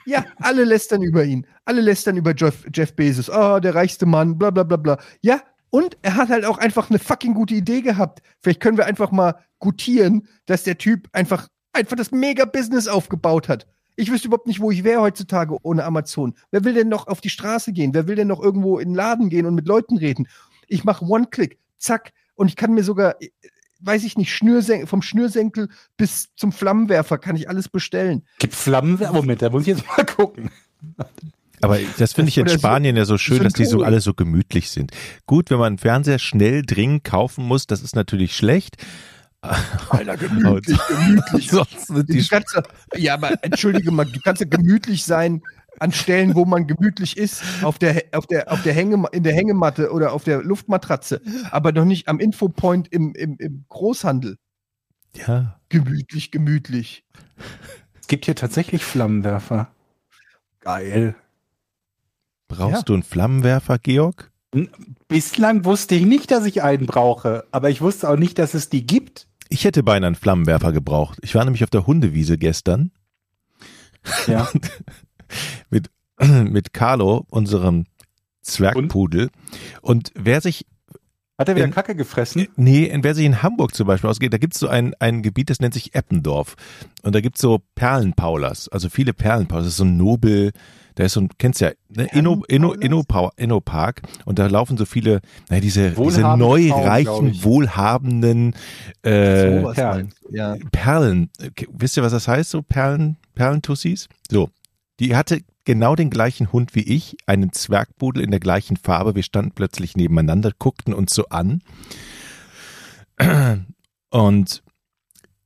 Ja, alle lästern über ihn. Alle lästern über Jeff, Jeff Bezos. Oh, der reichste Mann, bla bla bla bla. Ja, Und er hat halt auch einfach eine fucking gute Idee gehabt. Vielleicht können wir einfach mal gutieren, dass der Typ einfach, einfach das Mega-Business aufgebaut hat. Ich wüsste überhaupt nicht, wo ich wäre heutzutage ohne Amazon. Wer will denn noch auf die Straße gehen? Wer will denn noch irgendwo in den Laden gehen und mit Leuten reden? Ich mache One-Click, zack, und ich kann mir sogar, äh, weiß ich nicht, Schnürsen vom Schnürsenkel bis zum Flammenwerfer kann ich alles bestellen. Gibt Flammenwerfer? Moment, da muss ich jetzt mal gucken. Aber das finde ich in Oder so- Spanien ja so schön, so dass die so alle so gemütlich sind. Gut, wenn man einen Fernseher schnell dringend kaufen muss, das ist natürlich schlecht. Alter, gemütlich, gemütlich. Sonst sind die ja- ja, aber entschuldige mal, du kannst ja gemütlich sein an Stellen, wo man gemütlich ist, auf der, auf der, auf der Hänge, in der Hängematte oder auf der Luftmatratze, aber noch nicht am Infopoint im, im, im Großhandel. ja, Gemütlich, gemütlich. Es gibt hier tatsächlich Flammenwerfer. Geil. Brauchst Ja. du einen Flammenwerfer, Georg? Bislang wusste ich nicht, dass ich einen brauche, aber ich wusste auch nicht, dass es die gibt. Ich hätte beinahe einen Flammenwerfer gebraucht. Ich war nämlich auf der Hundewiese gestern Ja. mit, mit Carlo, unserem Zwergpudel. Und wer sich Hat er wieder In- Kacke gefressen? Nee, in, wer sich in Hamburg zum Beispiel ausgeht, da gibt's so ein, ein Gebiet, das nennt sich Eppendorf. Und da gibt's so Perlenpaulas, also viele Perlenpaulas. Das ist so ein Nobel, da ist so ein, kennst ja, ne? Inno, Inno, Inno, Inno Park. Und da laufen so viele, naja, diese, diese neu reichen, ich. wohlhabenden äh, Perlen. du, Ja. Perlen. Okay, Wisst ihr, was das heißt, so Perlen, Perlentussis? So. Die hatte genau den gleichen Hund wie ich, einen Zwergpudel in der gleichen Farbe. Wir standen plötzlich nebeneinander, guckten uns so an. Und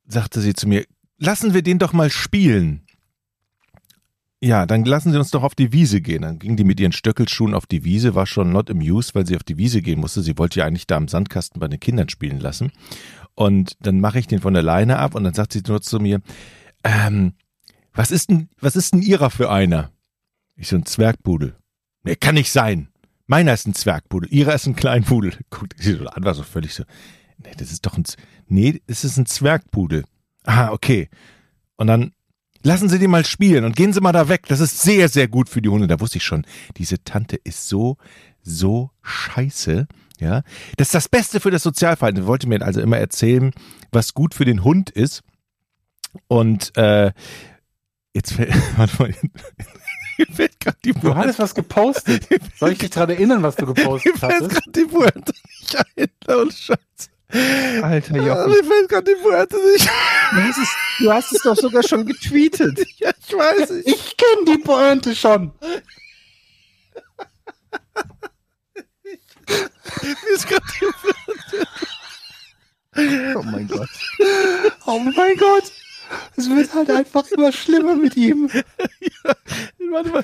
sagte sie zu mir, lassen wir den doch mal spielen. Ja, dann lassen Sie uns doch auf die Wiese gehen. Dann ging die mit ihren Stöckelschuhen auf die Wiese, war schon not amused, weil sie auf die Wiese gehen musste. Sie wollte ja eigentlich da im Sandkasten bei den Kindern spielen lassen. Und dann mache ich den von der Leine ab und dann sagt sie nur zu mir, ähm, was ist denn, was ist denn ihrer für einer? Ich so ein Zwergpudel. Nee, kann nicht sein. Meiner ist ein Zwergpudel, ihrer ist ein Kleinpudel. Guckt sie so an, war so völlig so, nee, das ist doch ein, Z- nee, es ist ein Zwergpudel. Ah, okay. Und dann lassen Sie den mal spielen und gehen Sie mal da weg. Das ist sehr, sehr gut für die Hunde. Da wusste ich schon, diese Tante ist so, so scheiße. Ja, das ist das Beste für das Sozialverhalten. Sie wollte mir also immer erzählen, was gut für den Hund ist. Und äh, jetzt fällt, warte mal, mir fällt gerade die Du Pointe. hattest was gepostet. Soll ich dich daran erinnern, was du Mir gepostet fällt gerade die Pointe nicht ein. Oh, Scheiße. Alter Ah, Jochen, Mir fällt gerade die Pointe nicht du hast, es, du hast es doch sogar schon getweetet. Ja, ich weiß nicht. Ich kenne die Pointe schon. Mir ist gerade die Oh mein Gott. Oh mein Gott. Es wird halt einfach immer schlimmer mit ihm. Warte mal.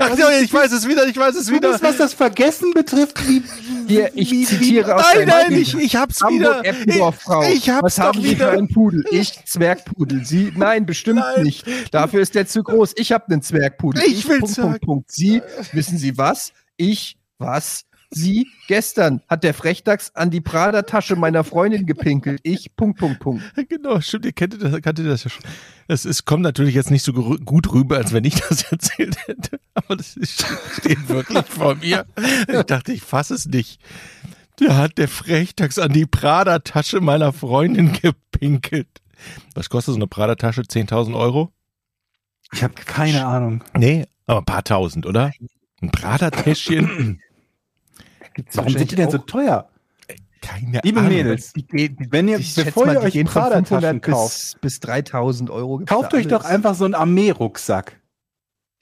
Ach ja, ich weiß es wieder, ich weiß es wieder. bist, was das Vergessen betrifft, wie, Hier, ich wie, zitiere aus Nein, deinem nein, ich, ich hab's wieder. Hamburg Eppendorf Frau. Ich, ich hab's Was haben Sie für wieder. einen Pudel? Ich Zwergpudel. Sie? Nein, bestimmt Nein. nicht. Dafür ist der zu groß. Ich habe einen Zwergpudel. Ich will's Punkt, sagen. Punkt, Punkt. Sie, wissen Sie was? Ich, was? Sie, gestern hat der Frechdachs an die Prada-Tasche meiner Freundin gepinkelt. Ich, Punkt, Punkt, Punkt. Genau, stimmt, ihr kennt das, kanntet das ja schon. Das ist, kommt natürlich jetzt nicht so gut rüber, als wenn ich das erzählt hätte. Aber das ist, steht wirklich vor mir. Ich dachte, ich fasse es nicht. Da hat der Frechdachs an die Prada-Tasche meiner Freundin gepinkelt. Was kostet so eine Prada-Tasche? 10.000 Euro? Ich habe keine Ahnung. Nee, aber ein paar tausend, oder? Ein Prada-Täschchen? Warum sind die denn so teuer? Keine Liebe Ahnung. Mädels, Die Wenn ihr- bevor ihr euch Prada-Taschen 500 bis, kauft. bis 3000 Euro. Gibt's Kauft euch doch einfach so einen Armee-Rucksack.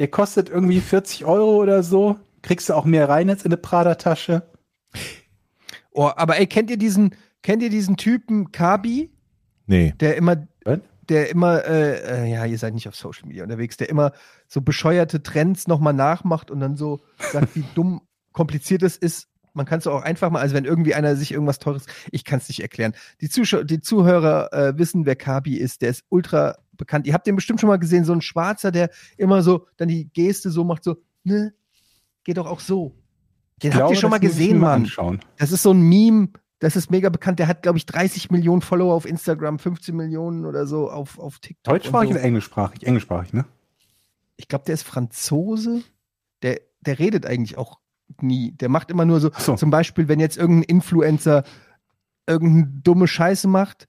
Der kostet irgendwie 40 Euro oder so. Kriegst du auch mehr rein als in eine Prada-Tasche. Oh, aber ey, kennt ihr diesen, kennt ihr diesen Typen Kabi, Nee. der immer, Was? der immer, äh, äh, ja, ihr seid nicht auf Social Media unterwegs, der immer so bescheuerte Trends nochmal nachmacht und dann so sagt, wie dumm kompliziert es ist. Man kann es auch einfach mal, also wenn irgendwie einer sich irgendwas Teures, ich kann es nicht erklären. Die, Zuschau die Zuhörer äh, wissen, wer Kabi ist, der ist ultra bekannt. Ihr habt den bestimmt schon mal gesehen, so ein Schwarzer, der immer so dann die Geste so macht, so, ne, geht doch auch so. Den habt ihr schon mal gesehen, mir Mann. Anschauen. Das ist so ein Meme, das ist mega bekannt. Der hat, glaube ich, 30 Millionen Follower auf Instagram, 15 Millionen oder so auf, auf TikTok. und Deutschsprachig so. oder englischsprachig? Englischsprachig, ne? Ich glaube, der ist Franzose. Der, der redet eigentlich auch nie. Der macht immer nur so, so. zum Beispiel, wenn jetzt irgendein Influencer irgendeine dumme Scheiße macht,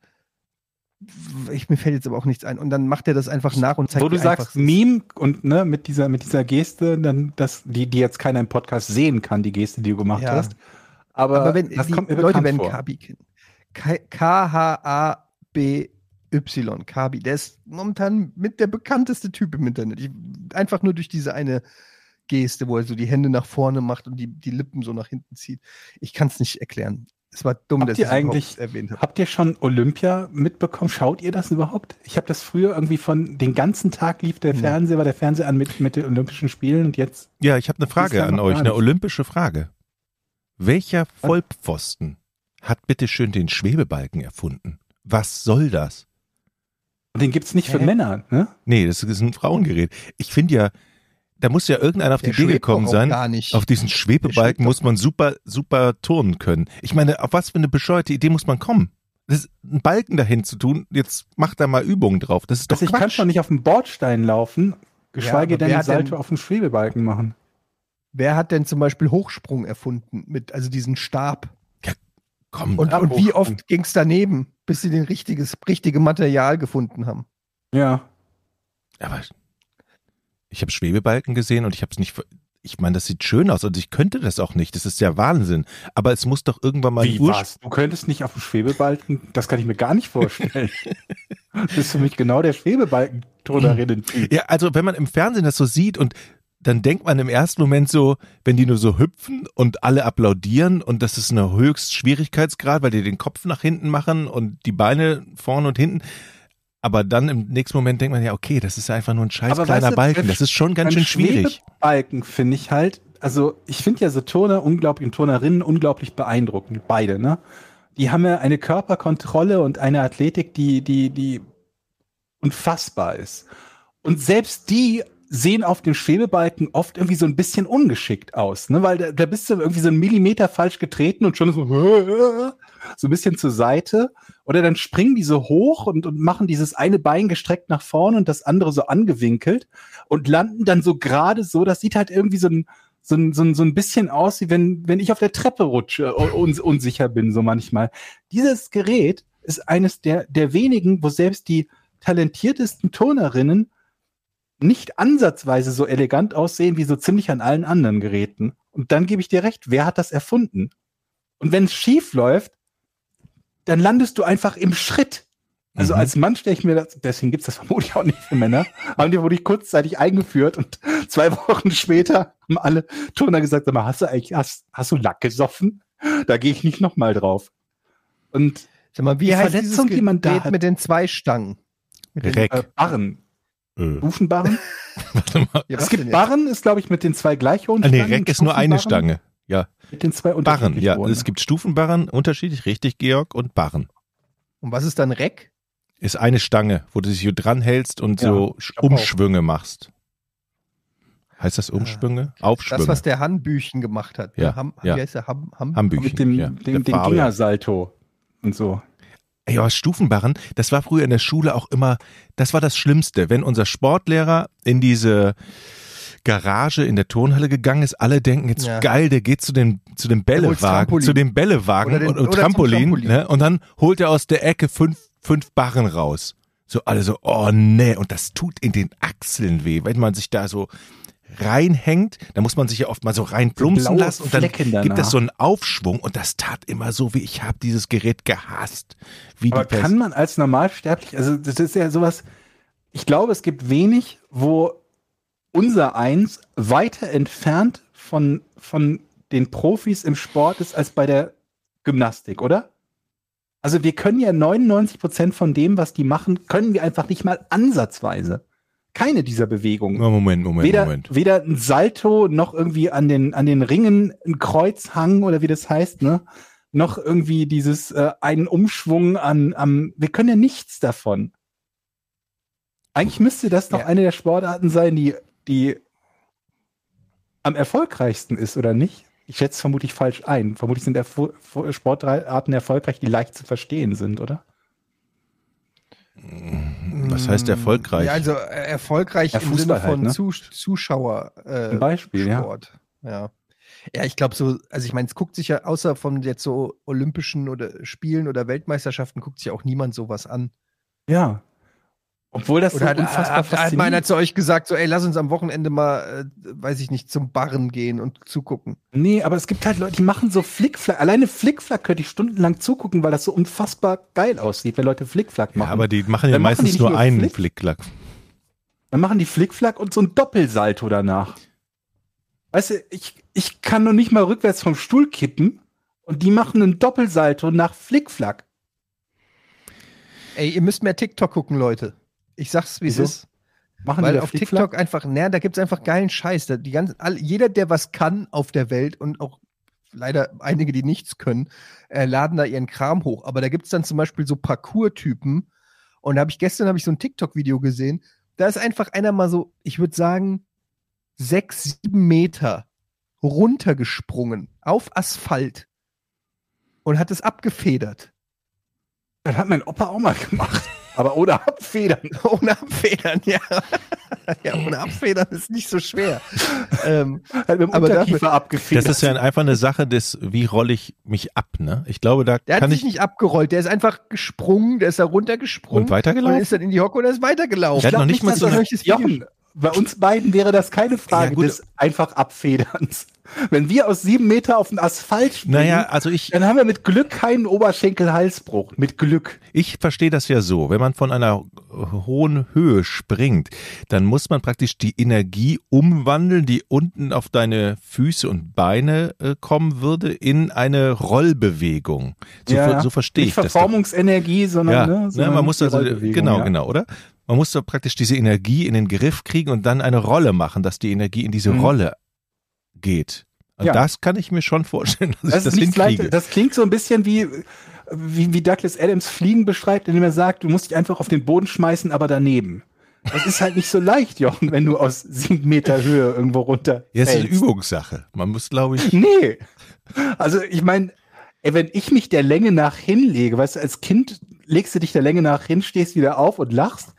ich, mir fällt jetzt aber auch nichts ein, und dann macht er das einfach nach und zeigt Wo du sagst Meme und ne, mit dieser, mit dieser Geste, dann das, die, die jetzt keiner im Podcast sehen kann, die Geste, die du gemacht Ja. hast. Aber, aber wenn das die kommt mir Leute werden vor. Kabi kennen. K-H-A-B-Y, Kabi. Der ist momentan mit der bekannteste Typ im Internet. Ich, einfach nur durch diese eine Geste, wo er so die Hände nach vorne macht und die, die Lippen so nach hinten zieht. Ich kann es nicht erklären. Es war dumm, Habt dass ihr es eigentlich- erwähnt habe. Habt ihr schon Olympia mitbekommen? Schaut ihr das überhaupt? Ich habe das früher irgendwie von den ganzen Tag lief der. Fernseher, war der Fernseher an mit, mit den Olympischen Spielen und jetzt Ja, ich habe eine Frage an euch, eine nicht. olympische Frage. Welcher Vollpfosten hat bitte schön den Schwebebalken erfunden? Was soll das? und den gibt's nicht für Hä? Männer, ne? Nee, das ist ein Frauengerät. Ich finde ja, da muss ja irgendeiner auf Der die Idee gekommen sein. Gar nicht. Auf diesen Schwebebalken muss man super, super turnen können. Ich meine, auf was für eine bescheuerte Idee muss man kommen? Das ist einen Balken dahin zu tun, jetzt macht da mal Übungen drauf. Das ist doch Also ich kann Quatsch. schon nicht auf dem Bordstein laufen, geschweige aber denn wer ein hat denn- Salto auf dem Schwebebalken machen. Wer hat denn zum Beispiel Hochsprung erfunden? Mit, also diesen Stab. Komm, Und, Ja, und wie oft ging es daneben, bis sie den richtiges, richtige Material gefunden haben? Ja. aber ich habe Schwebebalken gesehen und ich habe es nicht. Ich meine, das sieht schön aus und ich könnte das auch nicht. Das ist ja Wahnsinn. Aber es muss doch irgendwann mal Wie ein was? Du könntest nicht auf dem Schwebebalken, das kann ich mir gar nicht vorstellen. das ist für mich genau der Schwebebalken-Turnerinnen-Typ. Ja, also wenn man im Fernsehen das so sieht und dann denkt man im ersten Moment so, wenn die nur so hüpfen und alle applaudieren und das ist eine höchst Schwierigkeitsgrad, weil die den Kopf nach hinten machen und die Beine vorne und hinten. Aber dann im nächsten Moment denkt man ja, okay, das ist einfach nur ein scheiß Aber kleiner weißt du, Balken. Das ist schon ganz schön schwierig. Schwebebalken finde ich halt, also ich finde ja so Turner unglaublich und Turnerinnen unglaublich beeindruckend, beide, ne? Die haben ja eine Körperkontrolle und eine Athletik, die, die, die unfassbar ist. Und selbst die sehen auf dem Schwebebalken oft irgendwie so ein bisschen ungeschickt aus, ne? Weil da, da bist du irgendwie so einen Millimeter falsch getreten und schon so, so ein bisschen zur Seite. Oder dann springen die so hoch und, und machen dieses eine Bein gestreckt nach vorne und das andere so angewinkelt und landen dann so gerade so. Das sieht halt irgendwie so ein, so ein, so ein, so ein bisschen aus, wie wenn, wenn ich auf der Treppe rutsche und uns, unsicher bin, so manchmal. Dieses Gerät ist eines der, der wenigen, wo selbst die talentiertesten Turnerinnen nicht ansatzweise so elegant aussehen wie so ziemlich an allen anderen Geräten. Und dann gebe ich dir recht, wer hat das erfunden? Und wenn es schief läuft, dann landest du einfach im Schritt. Also Mhm. als Mann stelle ich mir das, deswegen gibt es das vermutlich auch nicht für Männer, haben die wurde ich kurzzeitig eingeführt und zwei Wochen später haben alle Turner gesagt, sag mal, hast du eigentlich, hast, hast du Lack gesoffen? Da gehe ich nicht nochmal drauf. Und Sag mal, wie Die heißt Verletzung, dieses die man da Gerät hat. mit den zwei Stangen? Mit den, äh, Barren, Äh, Stufenbarren. warte mal. Ja, es gibt? Barren, ist glaube ich mit den zwei gleich hohen Ah, nee, Stangen, Reck ist nur eine Stange. Ja, Mit den zwei Barren, ja. hohen. Es gibt Stufenbarren, unterschiedlich, richtig, Georg, und Barren. Und was ist dann Reck? Ist eine Stange, wo du dich so dran hältst und Ja, so glaub auch. Umschwünge machst. Heißt das Umschwünge? Aufschwünge. Das, was der Hanbüchen gemacht hat. Ja, Ham, ja. Wie heißt der? Ham, Ham? Hambüchen. mit dem, ja. dem, Der dem. Gingersalto und so. Ey, aber Stufenbarren, das war früher in der Schule auch immer, das war das Schlimmste, wenn unser Sportlehrer in diese Garage in der Turnhalle gegangen ist, alle denken jetzt Ja. geil, der geht zu den zu dem Bällewagen, zu dem Bällewagen Oder den- und, und oder Trampolin, Trampolin. Ne? und dann holt er aus der Ecke fünf fünf Barren raus. So alle so, oh nee, und das tut in den Achseln weh, wenn man sich da so reinhängt, da muss man sich ja oft mal so reinplumpsen lassen und dann Flecken danach. gibt das so einen Aufschwung und das tat immer so, wie ich habe dieses Gerät gehasst. Wie Aber kann man als normalsterblich, also das ist ja sowas, ich glaube, es gibt wenig, wo unser Eins weiter entfernt von, von den Profis im Sport ist als bei der Gymnastik, oder? Also wir können ja 99 Prozent von dem, was die machen, können wir einfach nicht mal ansatzweise. Keine dieser Bewegungen. Moment, Moment, weder, Moment. weder ein Salto noch irgendwie an den, an den Ringen ein Kreuzhang oder wie das heißt, ne? Noch irgendwie dieses äh, einen Umschwung an am. Wir können ja nichts davon. Eigentlich müsste das doch Ja. eine der Sportarten sein, die, die am erfolgreichsten ist, oder nicht? Ich schätze vermutlich falsch ein. Vermutlich sind Erfo Sportarten erfolgreich, die leicht zu verstehen sind, oder? Was heißt erfolgreich? Ja, also äh, erfolgreich Ja, im Sinne Fußball von halt, ne? Zus Zuschauer. Äh, Beispiel, ja. Sport. ja. Ja, ich glaube so, also ich meine, es guckt sich ja außer von jetzt so Olympischen oder Spielen oder Weltmeisterschaften guckt sich ja auch niemand sowas an. Ja. Obwohl das Oder hat, unfassbar hat, hat meiner zu euch gesagt, so, ey, lass uns am Wochenende mal, äh, weiß ich nicht, zum Barren gehen und zugucken. Nee, aber es gibt halt Leute, die machen so Flickflack. Alleine Flickflack könnte ich stundenlang zugucken, weil das so unfassbar geil aussieht, wenn Leute Flickflack Ja, machen. aber die machen ja Dann machen meistens nicht nur nur einen Flick? Flicklack. Dann machen die Flickflack und so ein Doppelsalto danach. Weißt du, ich, ich kann noch nicht mal rückwärts vom Stuhl kippen und die machen einen Doppelsalto nach Flickflack. Ey, ihr müsst mehr TikTok gucken, Leute. Ich sag's, wie es Wieso? ist. Machen Weil auf Flickflack? TikTok einfach, naja, da gibt's einfach geilen Scheiß. Da die ganzen, all, jeder, der was kann auf der Welt und auch leider einige, die nichts können, äh, laden da ihren Kram hoch. Aber da gibt's dann zum Beispiel so Parcours-Typen. Und da habe ich gestern habe ich so ein TikTok-Video gesehen. Da ist einfach einer mal so, ich würde sagen, sechs, sieben Meter runtergesprungen auf Asphalt und hat es abgefedert. Das hat mein Opa auch mal gemacht. Aber ohne Abfedern. Ohne Abfedern, ja. ja, ohne Abfedern ist nicht so schwer. ähm, Hat mit dem Aber Unterkiefer abgefedert. Das ist ja einfach eine Sache des, wie rolle ich mich ab, ne? Ich glaube, da der hat kann sich ich nicht abgerollt, der ist einfach gesprungen, der ist da runtergesprungen und weitergelaufen. und ist dann in die Hocke und ist weitergelaufen. Der hat noch nicht mal dass so eine- Jochen, bei uns beiden wäre das keine Frage Ja, des einfach Abfederns. Wenn wir aus sieben Meter auf den Asphalt springen, Naja, also ich, dann haben wir mit Glück keinen Oberschenkel-Halsbruch. Mit Glück. ich verstehe das ja so. Wenn man von einer hohen Höhe springt, dann muss man praktisch die Energie umwandeln, die unten auf deine Füße und Beine äh, kommen würde, in eine Rollbewegung. So, ver- so verstehe ich Nicht das. doch. Verformungsenergie, sondern, Ja, ne, sondern man muss also, genau, ja. genau, oder? Man muss da praktisch diese Energie in den Griff kriegen und dann eine Rolle machen, dass die Energie in diese Mhm. Rolle geht. Und Ja. das kann ich mir schon vorstellen, dass Das, ich das hinkriege. leicht, das klingt so ein bisschen wie, wie, wie Douglas Adams Fliegen beschreibt, indem er sagt, du musst dich einfach auf den Boden schmeißen, aber daneben. Das ist halt nicht so leicht, Jochen, wenn du aus sieben Meter Höhe irgendwo runter. ja, es ist. Übungssache. Man muss, glaube ich, Nee. Also ich meine, wenn ich mich der Länge nach hinlege, weißt du, als Kind legst du dich der Länge nach hin, stehst wieder auf und lachst.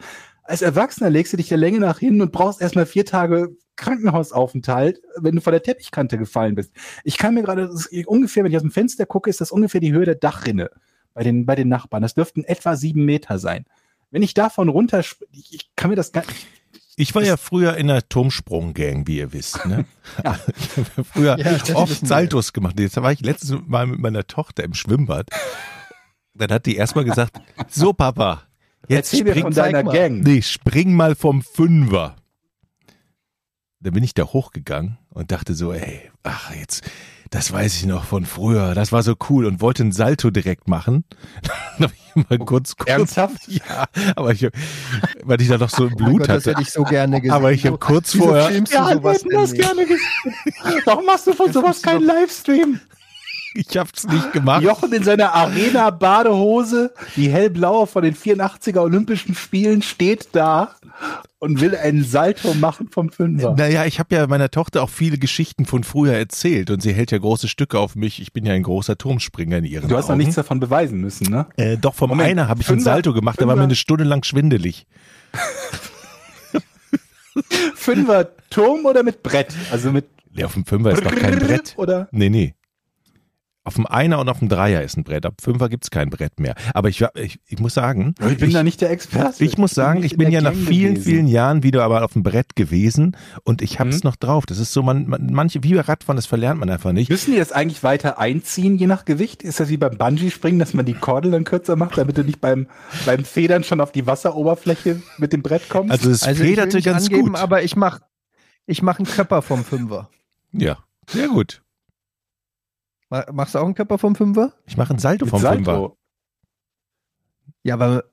Als Erwachsener legst du dich der Länge nach hin und brauchst erstmal vier Tage Krankenhausaufenthalt, wenn du von der Teppichkante gefallen bist. Ich kann mir gerade, ungefähr, wenn ich aus dem Fenster gucke, ist das ungefähr die Höhe der Dachrinne bei den, bei den Nachbarn. Das dürften etwa sieben Meter sein. Wenn ich davon runter, ich, ich kann mir das gar nicht, ich war ja früher in der Turmsprunggang, wie ihr wisst. Ne? Ja. Ich habe früher Ja, oft. Saltos gemacht. Jetzt war ich letztens mal mit meiner Tochter im Schwimmbad. Dann hat die erstmal gesagt, so Papa, jetzt erzähl spring, von deiner mal. Gang. nee, spring mal vom Fünfer. Dann bin ich da hochgegangen und dachte so, ey, ach jetzt, das weiß ich noch von früher, das war so cool und wollte ein Salto direkt machen. Dann hab ich mal kurz, kurz Ernsthaft? Ja, aber ich, weil ich da noch so Oh mein Blut Gott, das hatte. hätte ich so gerne gesehen. Aber ich habe kurz Wieso vorher, Ja, wir hätten das gerne gesehen. Warum machst du von sowas keinen Livestream? Ich hab's nicht gemacht. Jochen in seiner Arena-Badehose, die hellblaue von den 84er Olympischen Spielen, steht da und will einen Salto machen vom Fünfer. Naja, ich habe ja meiner Tochter auch viele Geschichten von früher erzählt und sie hält ja große Stücke auf mich. Ich bin ja ein großer Turmspringer in ihren Du hast noch Augen. nichts davon beweisen müssen, ne? Äh, doch, vom Moment, einer habe ich einen Fünfer- Salto gemacht, da war mir Fünfer- eine Stunde lang schwindelig. Fünfer Turm oder mit Brett? Also mit Nee, auf dem Fünfer ist doch kein Brett. Oder? Nee, nee. Auf dem Einer und auf dem Dreier ist ein Brett. Ab Fünfer gibt's kein Brett mehr. Aber ich, ich, ich muss sagen, Ich bin da nicht der Experte. ich muss sagen, ich in bin der ja nach Gang vielen, gewesen. vielen Jahren wieder aber auf dem Brett gewesen und ich hab's Mhm. noch drauf. Das ist so, man, man manche, wie bei Radfahren, das verlernt man einfach nicht. Müssen die das eigentlich weiter einziehen, je nach Gewicht? Ist das wie beim Bungee-Springen, dass man die Kordel dann kürzer macht, damit du nicht beim, beim Federn schon auf die Wasseroberfläche mit dem Brett kommst? Also es Also ich federt nicht ganz angeben, gut. aber ich mach, ich mach einen Körper vom Fünfer. Ja, sehr gut. Ma- Machst du auch einen Körper vom Fünfer? Ich mache ein Salto vom Fünfer. Salto. Ja, aber,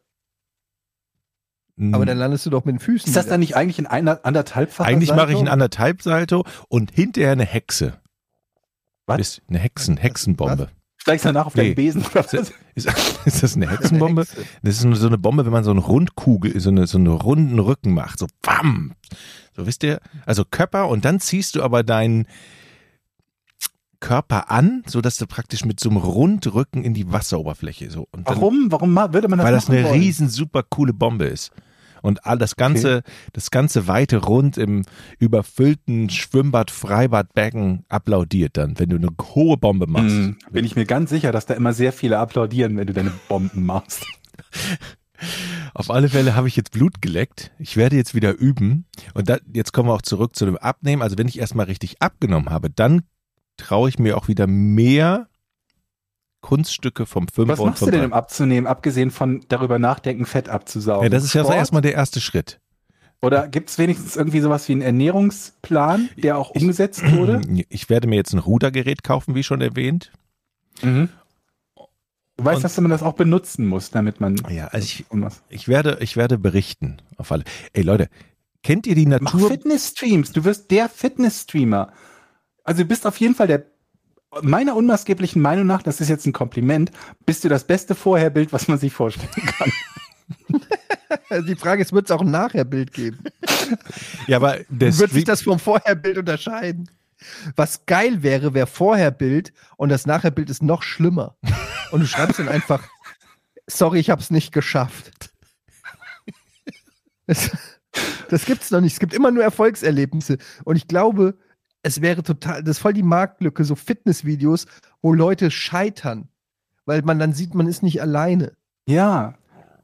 Mm. aber dann landest du doch mit den Füßen. Ist das wieder. dann nicht eigentlich ein einer, anderthalbfacher Eigentlich mache ich Salto? ein anderthalb Salto und hinterher eine Hexe. Was? Ist eine Hexen, Hexenbombe. Steigst danach auf Nee. deinen Besen oder was? Ist, ist das eine Hexenbombe? Hexe. Das ist nur so eine Bombe, wenn man so eine Rundkugel, so, eine, so einen runden Rücken macht. So bam. So wisst ihr, also Körper und dann ziehst du aber deinen Körper an, so dass du praktisch mit so einem Rundrücken in die Wasseroberfläche so. Und dann, Warum? Warum würde man das Weil das eine wollen? riesen super coole Bombe ist. Und all das ganze, das ganze weite Rund im überfüllten Schwimmbad, Freibadbecken applaudiert dann, wenn du eine hohe Bombe machst. Hm, bin ich mir ganz sicher, dass da immer sehr viele applaudieren, wenn du deine Bomben machst. Auf alle Fälle habe ich jetzt Blut geleckt. Ich werde jetzt wieder üben. Und da, jetzt kommen wir auch zurück zu dem Abnehmen. Also wenn ich erstmal richtig abgenommen habe, dann traue ich mir auch wieder mehr Kunststücke vom Fünfer Was machst du denn, um abzunehmen, abgesehen von darüber nachdenken, Fett abzusaugen? Ja, das ist ja so Sport? erstmal der erste Schritt. Oder gibt es wenigstens irgendwie sowas wie einen Ernährungsplan, der auch umgesetzt wurde? Ich werde mir jetzt ein Rudergerät kaufen, wie schon erwähnt. Mhm. Du weißt, Und- dass man das auch benutzen muss, damit man. Ja, also ich, ich werde, ich werde berichten. Auf alle. Ey Leute, kennt ihr die Mach Natur? Fitness-Streams. Du wirst der Fitness-Streamer. Also du bist auf jeden Fall der, meiner unmaßgeblichen Meinung nach, das ist jetzt ein Kompliment, bist du das beste Vorherbild, was man sich vorstellen kann. Die Frage ist, wird es auch ein Nachherbild geben? Ja, aber der wird sich das vom Vorherbild unterscheiden? Was geil wäre, wäre Vorherbild und das Nachherbild ist noch schlimmer. Und du schreibst dann einfach, sorry, ich habe es nicht geschafft. Das, das gibt's noch nicht. Es gibt immer nur Erfolgserlebnisse. Und ich glaube, es wäre total, das ist voll die Marktlücke, so Fitnessvideos, wo Leute scheitern. Weil man dann sieht, man ist nicht alleine. Ja.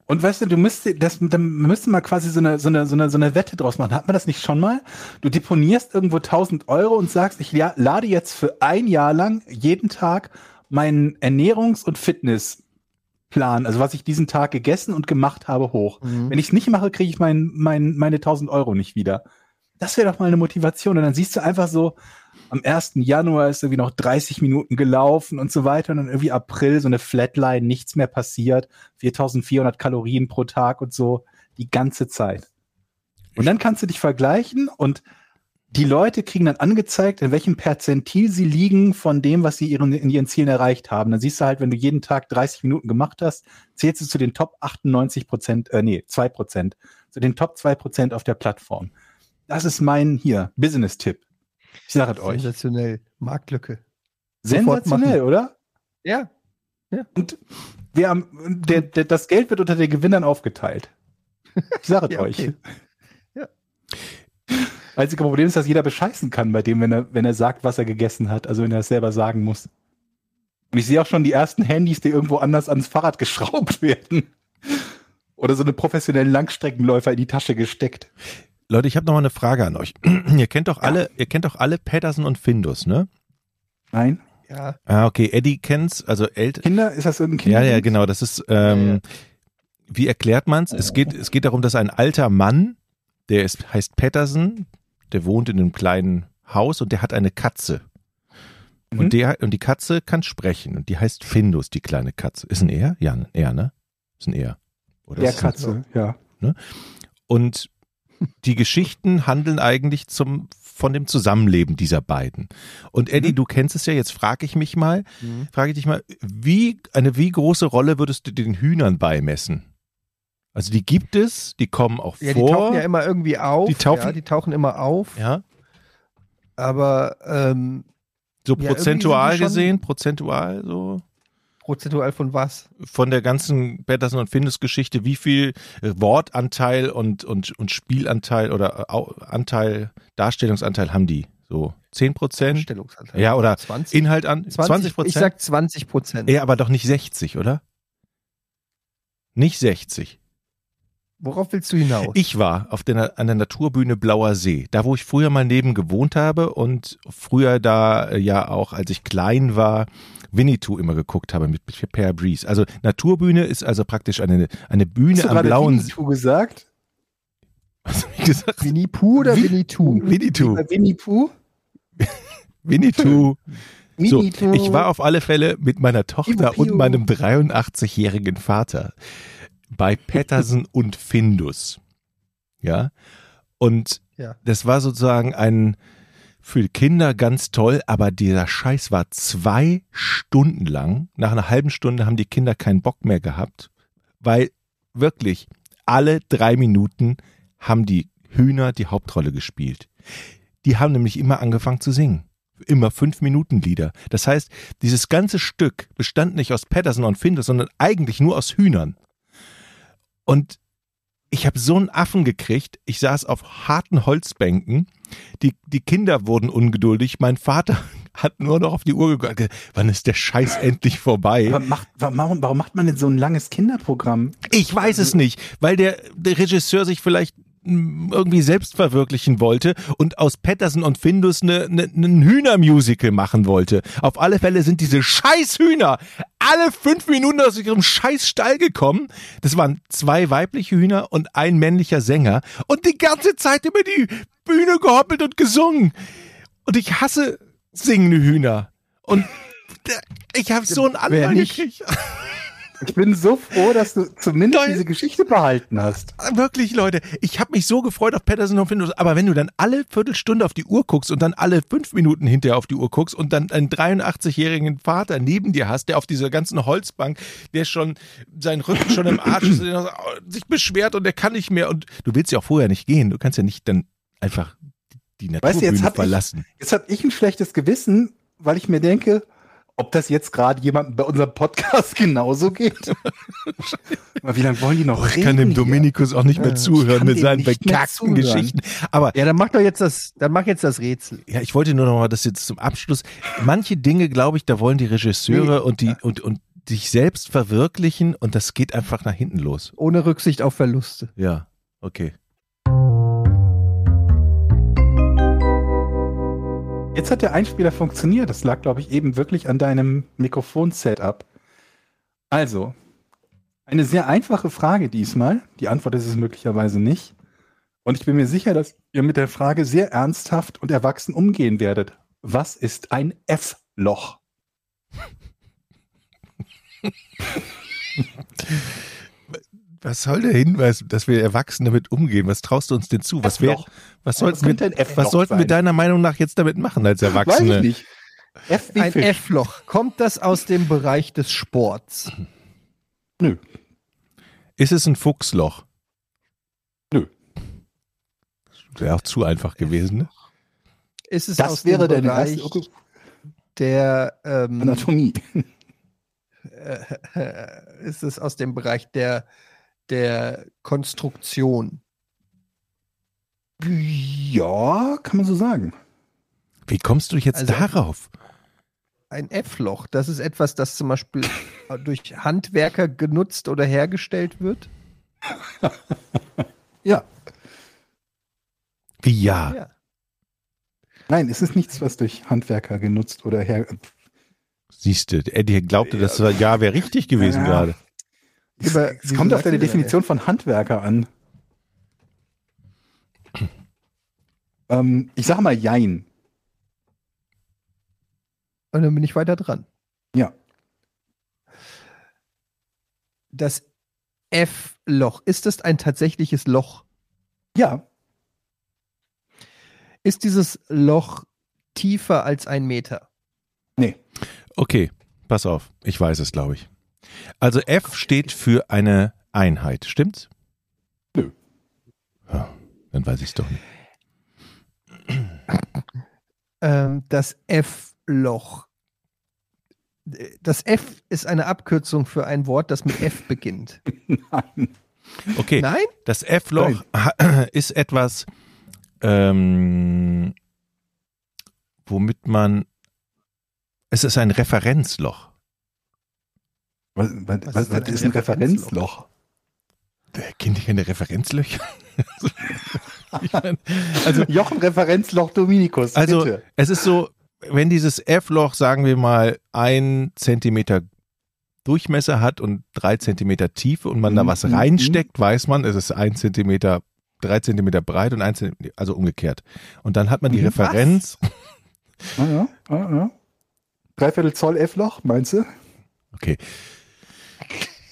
Und weißt du, du müsstest, das, da müsste man quasi so eine, so, eine, so, eine, so eine Wette draus machen. Hat man das nicht schon mal? Du deponierst irgendwo 1000 Euro und sagst, ich la- lade jetzt für ein Jahr lang jeden Tag meinen Ernährungs- und Fitnessplan, also was ich diesen Tag gegessen und gemacht habe, hoch. Mhm. Wenn ich es nicht mache, kriege ich mein, mein, meine 1000 Euro nicht wieder. Das wäre doch mal eine Motivation. Und dann siehst du einfach so, am 1. Januar ist irgendwie noch 30 Minuten gelaufen und so weiter. Und dann irgendwie April so eine Flatline, nichts mehr passiert. 4400 Kalorien pro Tag und so die ganze Zeit. Und dann kannst du dich vergleichen und die Leute kriegen dann angezeigt, in welchem Perzentil sie liegen von dem, was sie ihren, in ihren Zielen erreicht haben. Dann siehst du halt, wenn du jeden Tag 30 Minuten gemacht hast, zählst du zu den Top 98 Prozent, äh, nee, 2 Prozent, zu den Top 2 Prozent auf der Plattform. Das ist mein hier Business-Tipp. Ich sage es euch. Sensationell. Marktlücke. Sensationell, oder? Ja. Und wer am, der, der, das Geld wird unter den Gewinnern aufgeteilt. Ich sage es Ja, euch. okay. Ja. Einzige Problem ist, dass jeder bescheißen kann bei dem, wenn er, wenn er sagt, was er gegessen hat, also wenn er es selber sagen muss. Und ich sehe auch schon die ersten Handys, die irgendwo anders ans Fahrrad geschraubt werden. Oder so eine professionellen Langstreckenläufer in die Tasche gesteckt. Leute, ich habe noch mal eine Frage an euch. ihr kennt doch alle, ihr kennt doch alle Patterson und Findus, ne? Nein? Ja. Ah, okay. Eddie kennt's, also älter. Kinder, ist das irgendein Kind? Ja, ja, genau. Das ist, ähm, Ja, ja. wie erklärt man's? Es geht, es geht darum, dass ein alter Mann, der ist, heißt Patterson, der wohnt in einem kleinen Haus und der hat eine Katze. Mhm. Und der, und die Katze kann sprechen und die heißt Findus, die kleine Katze. Ist ein Er? Ja, ein Er, ne? Ist ein Er. Oder Der ist es ein- Katze, ja. Und die Geschichten handeln eigentlich zum, von dem Zusammenleben dieser beiden. Und Eddie, Mhm. du kennst es ja, jetzt frage ich mich mal, Mhm. frage ich dich mal, wie, eine wie große Rolle würdest du den Hühnern beimessen? Also die gibt es, die kommen auch Ja, die vor. tauchen ja immer irgendwie auf. Die tauchen- ja, die tauchen immer auf. ja, Aber ähm, so prozentual die schon- gesehen, prozentual so prozentual von was? von der ganzen Patterson und Findus Geschichte, wie viel äh, Wortanteil und, und, und Spielanteil oder äh, Anteil, Darstellungsanteil haben die? So 10 Prozent? Stellungsanteil. Ja, oder 20, Inhalt an 20 Prozent? Ich sag 20 Prozent. Ja, aber doch nicht 60, oder? Nicht 60. Worauf willst du hinaus? Ich war auf der, an der Naturbühne Blauer See, da wo ich früher mal neben gewohnt habe und früher da äh, ja auch, als ich klein war, Winnetou immer geguckt habe mit Per Breeze. Also Naturbühne ist also praktisch eine, eine Bühne Hast am blauen See. Winnetou gesagt? Was hab ich gesagt? Winnie Pooh oder? Winnetou. Bei Winnie Pooh? Winnetou. So, Winnetou. ich war auf alle Fälle mit meiner Tochter und meinem 83-jährigen Vater bei Patterson und Findus. Ja. Und Ja. das war sozusagen ein für die Kinder ganz toll, aber dieser Scheiß war zwei Stunden lang. Nach einer halben Stunde haben die Kinder keinen Bock mehr gehabt, weil wirklich alle drei Minuten haben die Hühner die Hauptrolle gespielt. Die haben nämlich immer angefangen zu singen. Immer fünf Minuten Lieder. Das heißt, dieses ganze Stück bestand nicht aus Patterson und Findus, sondern eigentlich nur aus Hühnern. Und ich habe so einen Affen gekriegt. Ich saß auf harten Holzbänken. Die, die Kinder wurden ungeduldig. Mein Vater hat nur noch auf die Uhr geguckt. Wann ist der Scheiß endlich vorbei? Macht, warum, warum macht man denn so ein langes Kinderprogramm? Ich weiß es nicht, weil der, der Regisseur sich vielleicht irgendwie selbst verwirklichen wollte und aus Patterson und Findus eine, eine, ein Hühnermusical machen wollte. Auf alle Fälle sind diese scheiß Hühner alle fünf Minuten aus ihrem scheiß Stall gekommen. Das waren zwei weibliche Hühner und ein männlicher Sänger und die ganze Zeit über die Bühne gehoppelt und gesungen. Und ich hasse singende Hühner. Und ich habe so einen Anfall gekriegt. Ich bin so froh, dass du zumindest Toll. diese Geschichte behalten hast. Wirklich, Leute, ich habe mich so gefreut auf Patterson und Findus, aber wenn du dann alle Viertelstunde auf die Uhr guckst und dann alle fünf Minuten hinterher auf die Uhr guckst und dann einen 83-jährigen Vater neben dir hast, der auf dieser ganzen Holzbank, der schon sein Rücken schon im Arsch ist, sich beschwert und der kann nicht mehr und du willst ja auch vorher nicht gehen, du kannst ja nicht dann einfach die Weißt Naturbühne du, jetzt ich- verlassen. Jetzt habe ich ein schlechtes Gewissen, weil ich mir denke, ob das jetzt gerade jemandem bei unserem Podcast genauso geht. Wie lange wollen die noch Ich reden? kann dem hier? Dominikus auch nicht mehr Ich zuhören mit seinen bekackten. Geschichten. Aber Ja, dann mach doch jetzt das, dann mach jetzt das Rätsel. Ja, ich wollte nur noch mal das jetzt zum Abschluss. Manche Dinge, glaube ich, da wollen die Regisseure und die und und sich selbst verwirklichen und das geht einfach nach hinten los. Ohne Rücksicht auf Verluste. Ja, okay. Jetzt hat der Einspieler funktioniert. Das lag, glaube ich, eben wirklich an deinem Mikrofon-Setup. Also, eine sehr einfache Frage diesmal. Die Antwort ist es möglicherweise nicht. Und ich bin mir sicher, dass ihr mit der Frage sehr ernsthaft und erwachsen umgehen werdet. Was ist ein F-Loch? Was soll der Hinweis, dass wir Erwachsene damit umgehen? Was traust du uns denn zu? Was, wär, was, Ja, sollten, was wir, was sollten wir deiner Meinung nach jetzt damit machen als Weiß Erwachsene? ich nicht. F wie Ein. F-Loch. Kommt das aus dem Bereich des Sports? Nö. Ist es ein Fuchsloch? Nö. Wäre auch zu einfach gewesen, ne? Ist es Das aus wäre dem deine Bereich der ähm, Anatomie. ist es aus dem Bereich der der Konstruktion? Ja, kann man so sagen. Wie kommst du jetzt Also- darauf? Ein F-Loch, das ist etwas, das zum Beispiel durch Handwerker genutzt oder hergestellt wird. Ja. Wie ja? Ja. Nein, es ist nichts, was durch Handwerker genutzt oder her. Siehst du, Eddie glaubte, das war, ja wäre richtig gewesen Ja. gerade. Es, Aber es kommt auf deine Definition von Handwerker an. Ähm, ich sage mal Jein. Und dann bin ich weiter dran. Ja. Das F-Loch, ist das ein tatsächliches Loch? Ja, Ist dieses Loch tiefer als ein Meter? nee. Okay, pass auf. Ich weiß es, glaube ich. Also F steht für eine Einheit, stimmt's? Nö. Ja, dann weiß ich es doch nicht. Ähm, das F-Loch. Das F ist eine Abkürzung für ein Wort, das mit F beginnt. Nein. Okay, Nein? das F-Loch ist etwas, ähm, womit man. Es ist ein Referenzloch. Was, was, Was was, ist was ein ist ein Referenzloch? Referenzloch? Wer kennt ihr keine Referenzlöcher? also, Jochen Referenzloch Dominikus. also bitte. es ist so, wenn dieses F-Loch, sagen wir mal, ein Zentimeter Durchmesser hat und drei Zentimeter Tiefe und man da Mhm, was mhm, reinsteckt, weiß man, es ist ein Zentimeter, drei Zentimeter breit und ein Zentimeter, also umgekehrt. Und dann hat man die Mhm, Referenz. Ah, ja, ah, ja. Dreiviertel Zoll F-Loch, meinst du? Okay.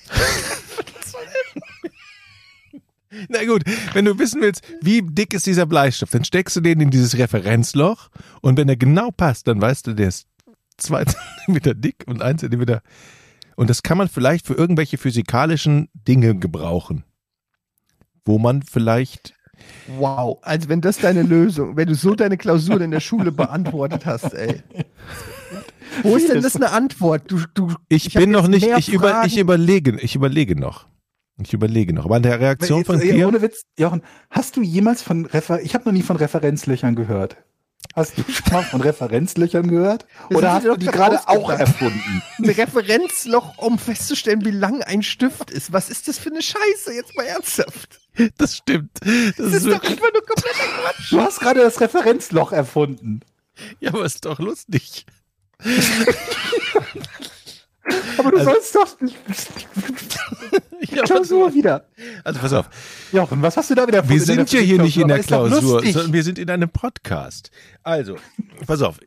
Na gut, wenn du wissen willst, wie dick ist dieser Bleistift, dann steckst du den in dieses Referenzloch und wenn er genau passt, dann weißt du, der ist zwei Zentimeter dick und ein Zentimeter. Und das kann man vielleicht für irgendwelche physikalischen Dinge gebrauchen, wo man vielleicht Wow. Also wenn das deine Lösung, wenn du so deine Klausuren in der Schule beantwortet hast, ey. Wo ist denn das eine Antwort? Du, du, Ich, hab bin noch nicht, ich, über, ich überlege, ich überlege noch. Ich überlege noch. Aber an der Reaktion Jetzt, von äh, dir, Ohne Witz, Jochen, hast du jemals von Refer ich habe noch nie von Referenzlöchern gehört. Hast du schon mal von Referenzlöchern gehört? Das Oder hast du die gerade auch erfunden? Ein Referenzloch, um festzustellen, wie lang ein Stift ist. Was ist das für eine Scheiße? Jetzt mal ernsthaft. das stimmt. Das, Das ist ist doch einfach nur kompletter Quatsch. Du hast gerade das Referenzloch erfunden. ja, aber ist doch lustig. Aber du Also- sollst doch nicht. Ja, Klausur wieder. also pass auf. Jochen, was hast du da wieder Wir erfunden sind ja hier nicht in der Klausur, sondern wir sind in einem Podcast. Also, pass auf.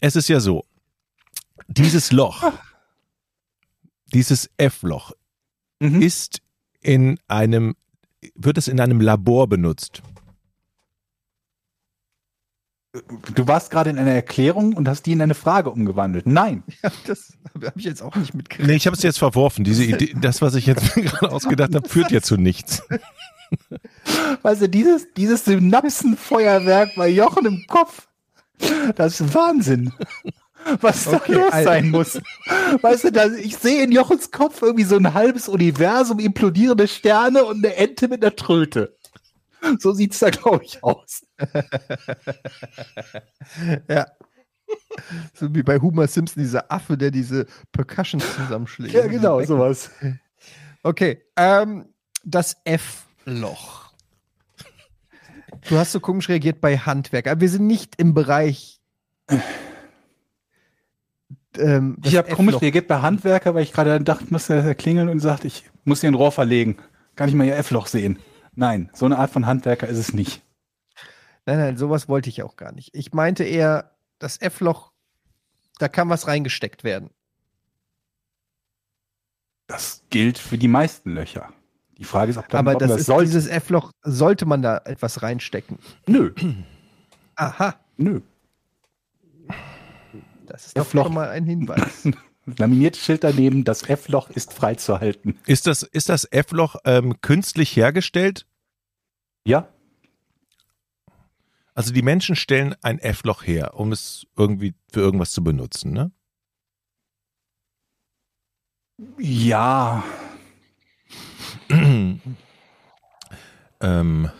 Es ist ja so, dieses Loch, dieses F-Loch Mhm. ist in einem, wird es in einem Labor benutzt. Du warst gerade in einer Erklärung und hast die in eine Frage umgewandelt. Nein. Ja, das habe ich jetzt auch nicht mitgekriegt. Nee, ich habe es jetzt verworfen. Diese Idee, das, was ich jetzt gerade ausgedacht habe, führt ja zu nichts. Weißt du, dieses, dieses Synapsenfeuerwerk bei Jochen im Kopf, das ist Wahnsinn. Was Okay, da los also- sein muss. Weißt du, da, ich sehe in Jochens Kopf irgendwie so ein halbes Universum, implodierende Sterne und eine Ente mit einer Tröte. So sieht's da, glaube ich, aus. Ja. So wie bei Homer Simpson, dieser Affe, der diese Percussions zusammenschlägt. Ja, genau, sowas. Okay, ähm, das F-Loch. Du hast so komisch reagiert bei Handwerk, aber wir sind nicht im Bereich. Ähm, das Ich habe komisch reagiert bei Handwerker, weil ich gerade dachte, muss er klingeln und sagt, ich muss hier ein Rohr verlegen. Kann ich mal ihr F-Loch sehen? Nein, so eine Art von Handwerker ist es nicht. Nein, nein, sowas wollte ich auch gar nicht. Ich meinte eher, das F-Loch, da kann was reingesteckt werden. Das gilt für die meisten Löcher. Die Frage ist, ob, dann, aber ob das ist sollte. dieses F-Loch, sollte man da etwas reinstecken? Nö, Aha, nö. das ist doch mal ein Hinweis. Laminiertes Schild daneben, das F-Loch ist freizuhalten. Ist das, ist das F-Loch ähm, künstlich hergestellt? Ja, Also die Menschen stellen ein F-Loch her, um es irgendwie für irgendwas zu benutzen, ne? ja. ähm,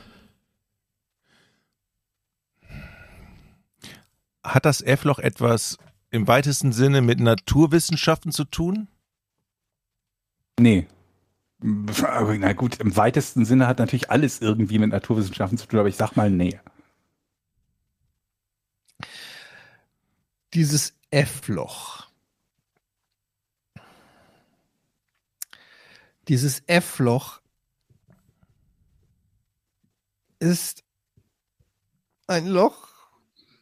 hat das F-Loch etwas im weitesten Sinne mit Naturwissenschaften zu tun? Nee. Aber na gut, im weitesten Sinne hat natürlich alles irgendwie mit Naturwissenschaften zu tun, aber ich sag mal nee. dieses F-Loch. Dieses F-Loch ist ein Loch.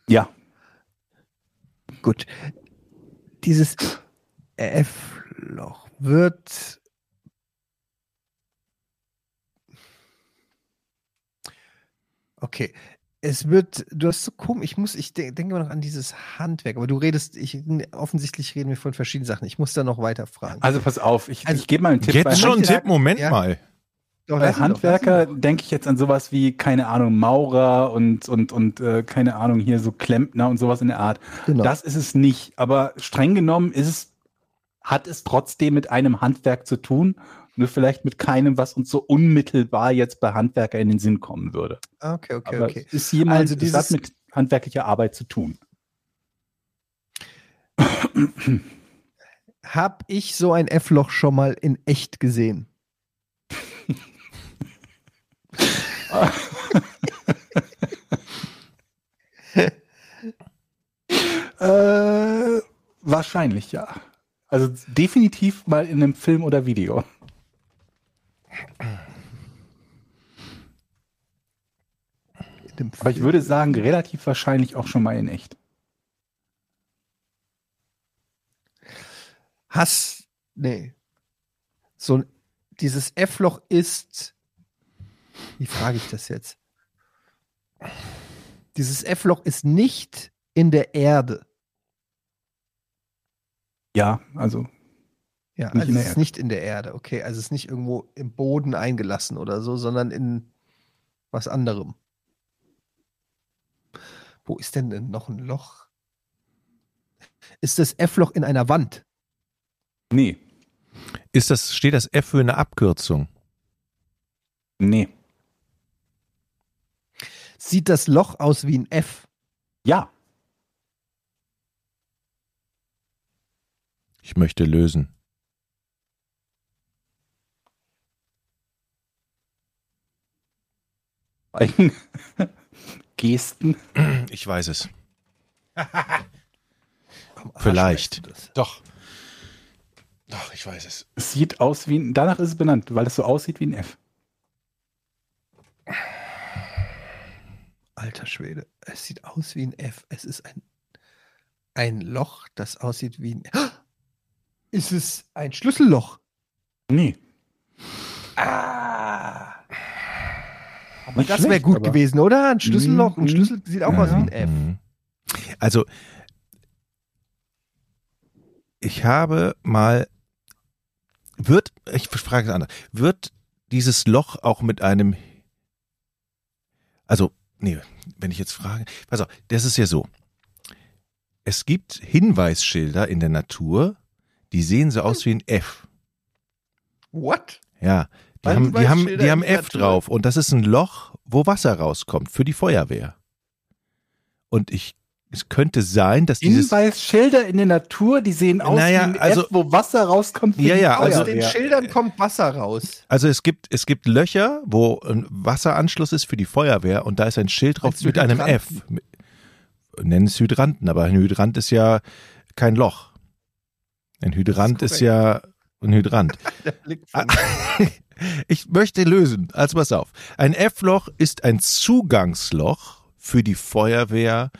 Ja, Gut. Dieses F-Loch wird Okay. Es wird, du hast so komisch, ich muss, ich de denke mal noch an dieses Handwerk, aber du redest, ich, offensichtlich reden wir von verschiedenen Sachen. Ich muss da noch weiter fragen. also pass auf, ich, Also, ich gebe mal einen Tipp. Bei Jetzt schon ein Handwerk- Tipp, Moment ja. mal. Doch, Bei Handwerker denke ich jetzt an sowas wie, keine Ahnung, Maurer und, und, und äh, keine Ahnung, hier so Klempner und sowas in der Art. Genau. Das ist es nicht. Aber streng genommen ist es, hat es trotzdem mit einem Handwerk zu tun. Nur vielleicht mit keinem, was uns so unmittelbar jetzt bei Handwerker in den Sinn kommen würde. Okay, okay, Aber okay. ist jemand, Also es dieses- hat mit handwerklicher Arbeit zu tun. Hab ich so ein F-Loch schon mal in echt gesehen? Äh, wahrscheinlich ja. Also definitiv mal in einem Film oder Video. Aber ich würde sagen, relativ wahrscheinlich auch schon mal in echt. Hass, nee. So dieses F-Loch ist, wie frage ich das jetzt? Dieses F-Loch ist nicht in der Erde. Ja, also Ja, Nicht also in der es ist Erde. nicht in der Erde, okay. Also es ist nicht irgendwo im Boden eingelassen oder so, sondern in was anderem. Wo ist denn denn noch ein Loch? Ist das F-Loch in einer Wand? nee. Ist das, steht das F für eine Abkürzung? Nee. Sieht das Loch aus wie ein F? Ja. Ich möchte lösen. Gesten. Ich weiß es. Vielleicht. Doch. Doch, ich weiß es. Es sieht aus wie ein, danach ist es benannt, weil es so aussieht wie ein F. Alter Schwede, es sieht aus wie ein F. Es ist ein, ein Loch, das aussieht wie ein. Ist es ein Schlüsselloch? Nee. Ah! Aber Nicht das wäre gut aber- gewesen, oder? Ein Schlüsselloch, ein Mhm. Schlüssel sieht auch Ja, aus wie ein. F. Mhm. Also, ich habe mal, wird, ich frage es anders, wird dieses Loch auch mit einem, also, nee, wenn ich jetzt frage, pass auf, das ist ja so. Es gibt Hinweisschilder in der Natur, die sehen so aus wie ein F. What? Ja, die haben, die haben, die haben F Natur? drauf und das ist ein Loch, wo Wasser rauskommt für die Feuerwehr. Und ich, es könnte sein, dass dieses, Hinweisschilder in der Natur, die sehen aus Naja, wie ein also- F, wo Wasser rauskommt. Ja, ja, Aus also- den Feuerwehr. Schildern kommt Wasser raus. also es gibt, es gibt Löcher, wo ein Wasseranschluss ist für die Feuerwehr und da ist ein Schild drauf mit einem F. Nennen es Hydranten, aber ein Hydrant ist ja kein Loch. Ein Hydrant ist, korrekt. ja ein Hydrant. Ich möchte lösen. Also pass auf. Ein F-Loch ist ein Zugangsloch für die Feuerwehr,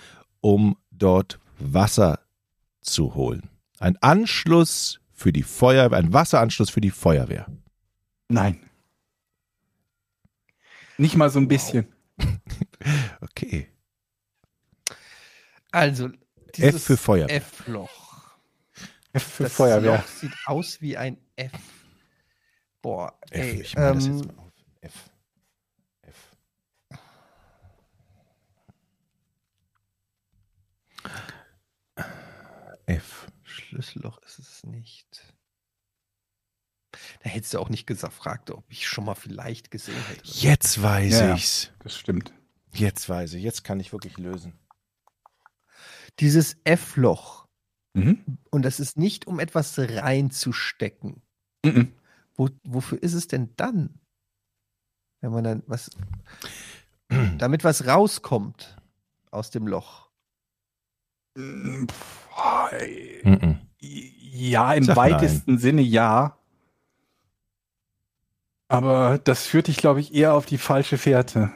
um dort Wasser zu holen. Ein Anschluss für die Feuerwehr, ein Wasseranschluss für die Feuerwehr. Nein. Nicht mal so ein bisschen. Okay. Also, dieses für Feuerwehr. F-Loch. F für Das Feuerwehr. Loch sieht aus wie ein F. Boah, ey, F, ich mach das ähm, jetzt mal auf. F. F. F. Schlüsselloch ist es nicht. Da hättest du auch nicht gefragt, ob ich schon mal vielleicht gesehen hätte. Jetzt weiß Ja. ich's. Das stimmt. Jetzt weiß ich. Jetzt kann ich wirklich lösen. Dieses F-Loch. Mhm. Und das ist nicht, um etwas reinzustecken. Mhm. Wo, wofür ist es denn dann? Wenn man dann was, damit was rauskommt aus dem Loch. Mhm. Ja, im Sag weitesten Sinne ja. Aber das führt dich, glaube ich, eher auf die falsche Fährte.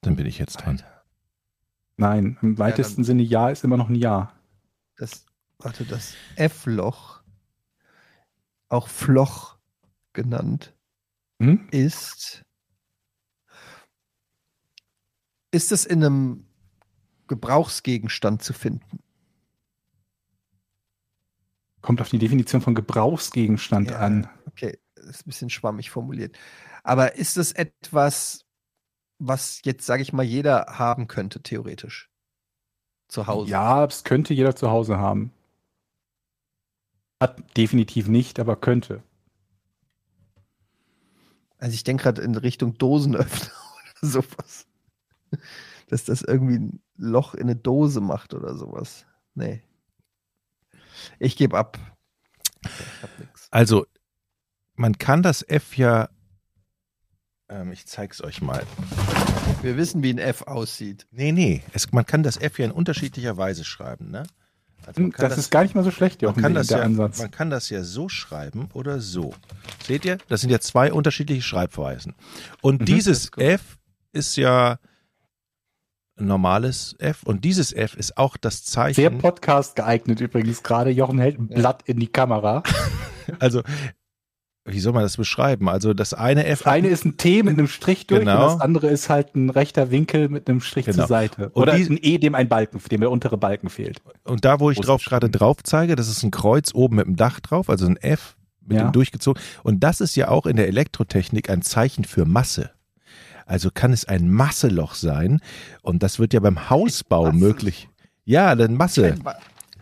Dann bin ich jetzt dran. Nein, im weitesten Sinne ja ist immer noch ein Ja. Das, warte, das F-Loch, auch Floch genannt, Hm? ist. Ist es in einem Gebrauchsgegenstand zu finden? Kommt auf die Definition von Gebrauchsgegenstand Ja. an. Okay, das ist ein bisschen schwammig formuliert. Aber ist es etwas, was jetzt, sage ich mal, jeder haben könnte, theoretisch? Zu Hause. Ja, es könnte jeder zu Hause haben. Hat definitiv nicht, aber könnte. Also ich denke gerade in Richtung Dosenöffner oder sowas. Dass das irgendwie ein Loch in eine Dose macht oder sowas. Nee. Ich gebe ab. Ich hab nix. Also, man kann das F ja. Ähm, ich zeig's euch mal. Wir wissen, wie ein F aussieht. Nee, nee. Es, man kann das F ja in unterschiedlicher Weise schreiben, ne? Also man Hm, kann Das, ist gar nicht mal so schlecht, man kann der- das der ja, Ansatz. Man kann das ja so schreiben oder so. Seht ihr? Das sind ja zwei unterschiedliche Schreibweisen. Und Mhm, dieses das. F ist ja normales F und dieses F ist auch das Sehr Zeichen. Podcast geeignet übrigens gerade. Jochen hält ein. Blatt in die Kamera. Also, wie soll man das beschreiben? Also das eine F Das eine ist ein T mit einem Strich durch Genau. und das andere ist halt ein rechter Winkel mit einem Strich Genau. zur Seite. Und Oder die- ein E, dem ein Balken, dem der untere Balken fehlt. Und da, wo ich drauf gerade drauf zeige, das ist ein Kreuz oben mit dem Dach drauf, also ein F mit Ja. dem durchgezogen. Und das ist ja auch in der Elektrotechnik ein Zeichen für Masse. Also kann es ein Masseloch sein. Und das wird ja beim Hausbau Masse. möglich. Ja, dann Masse.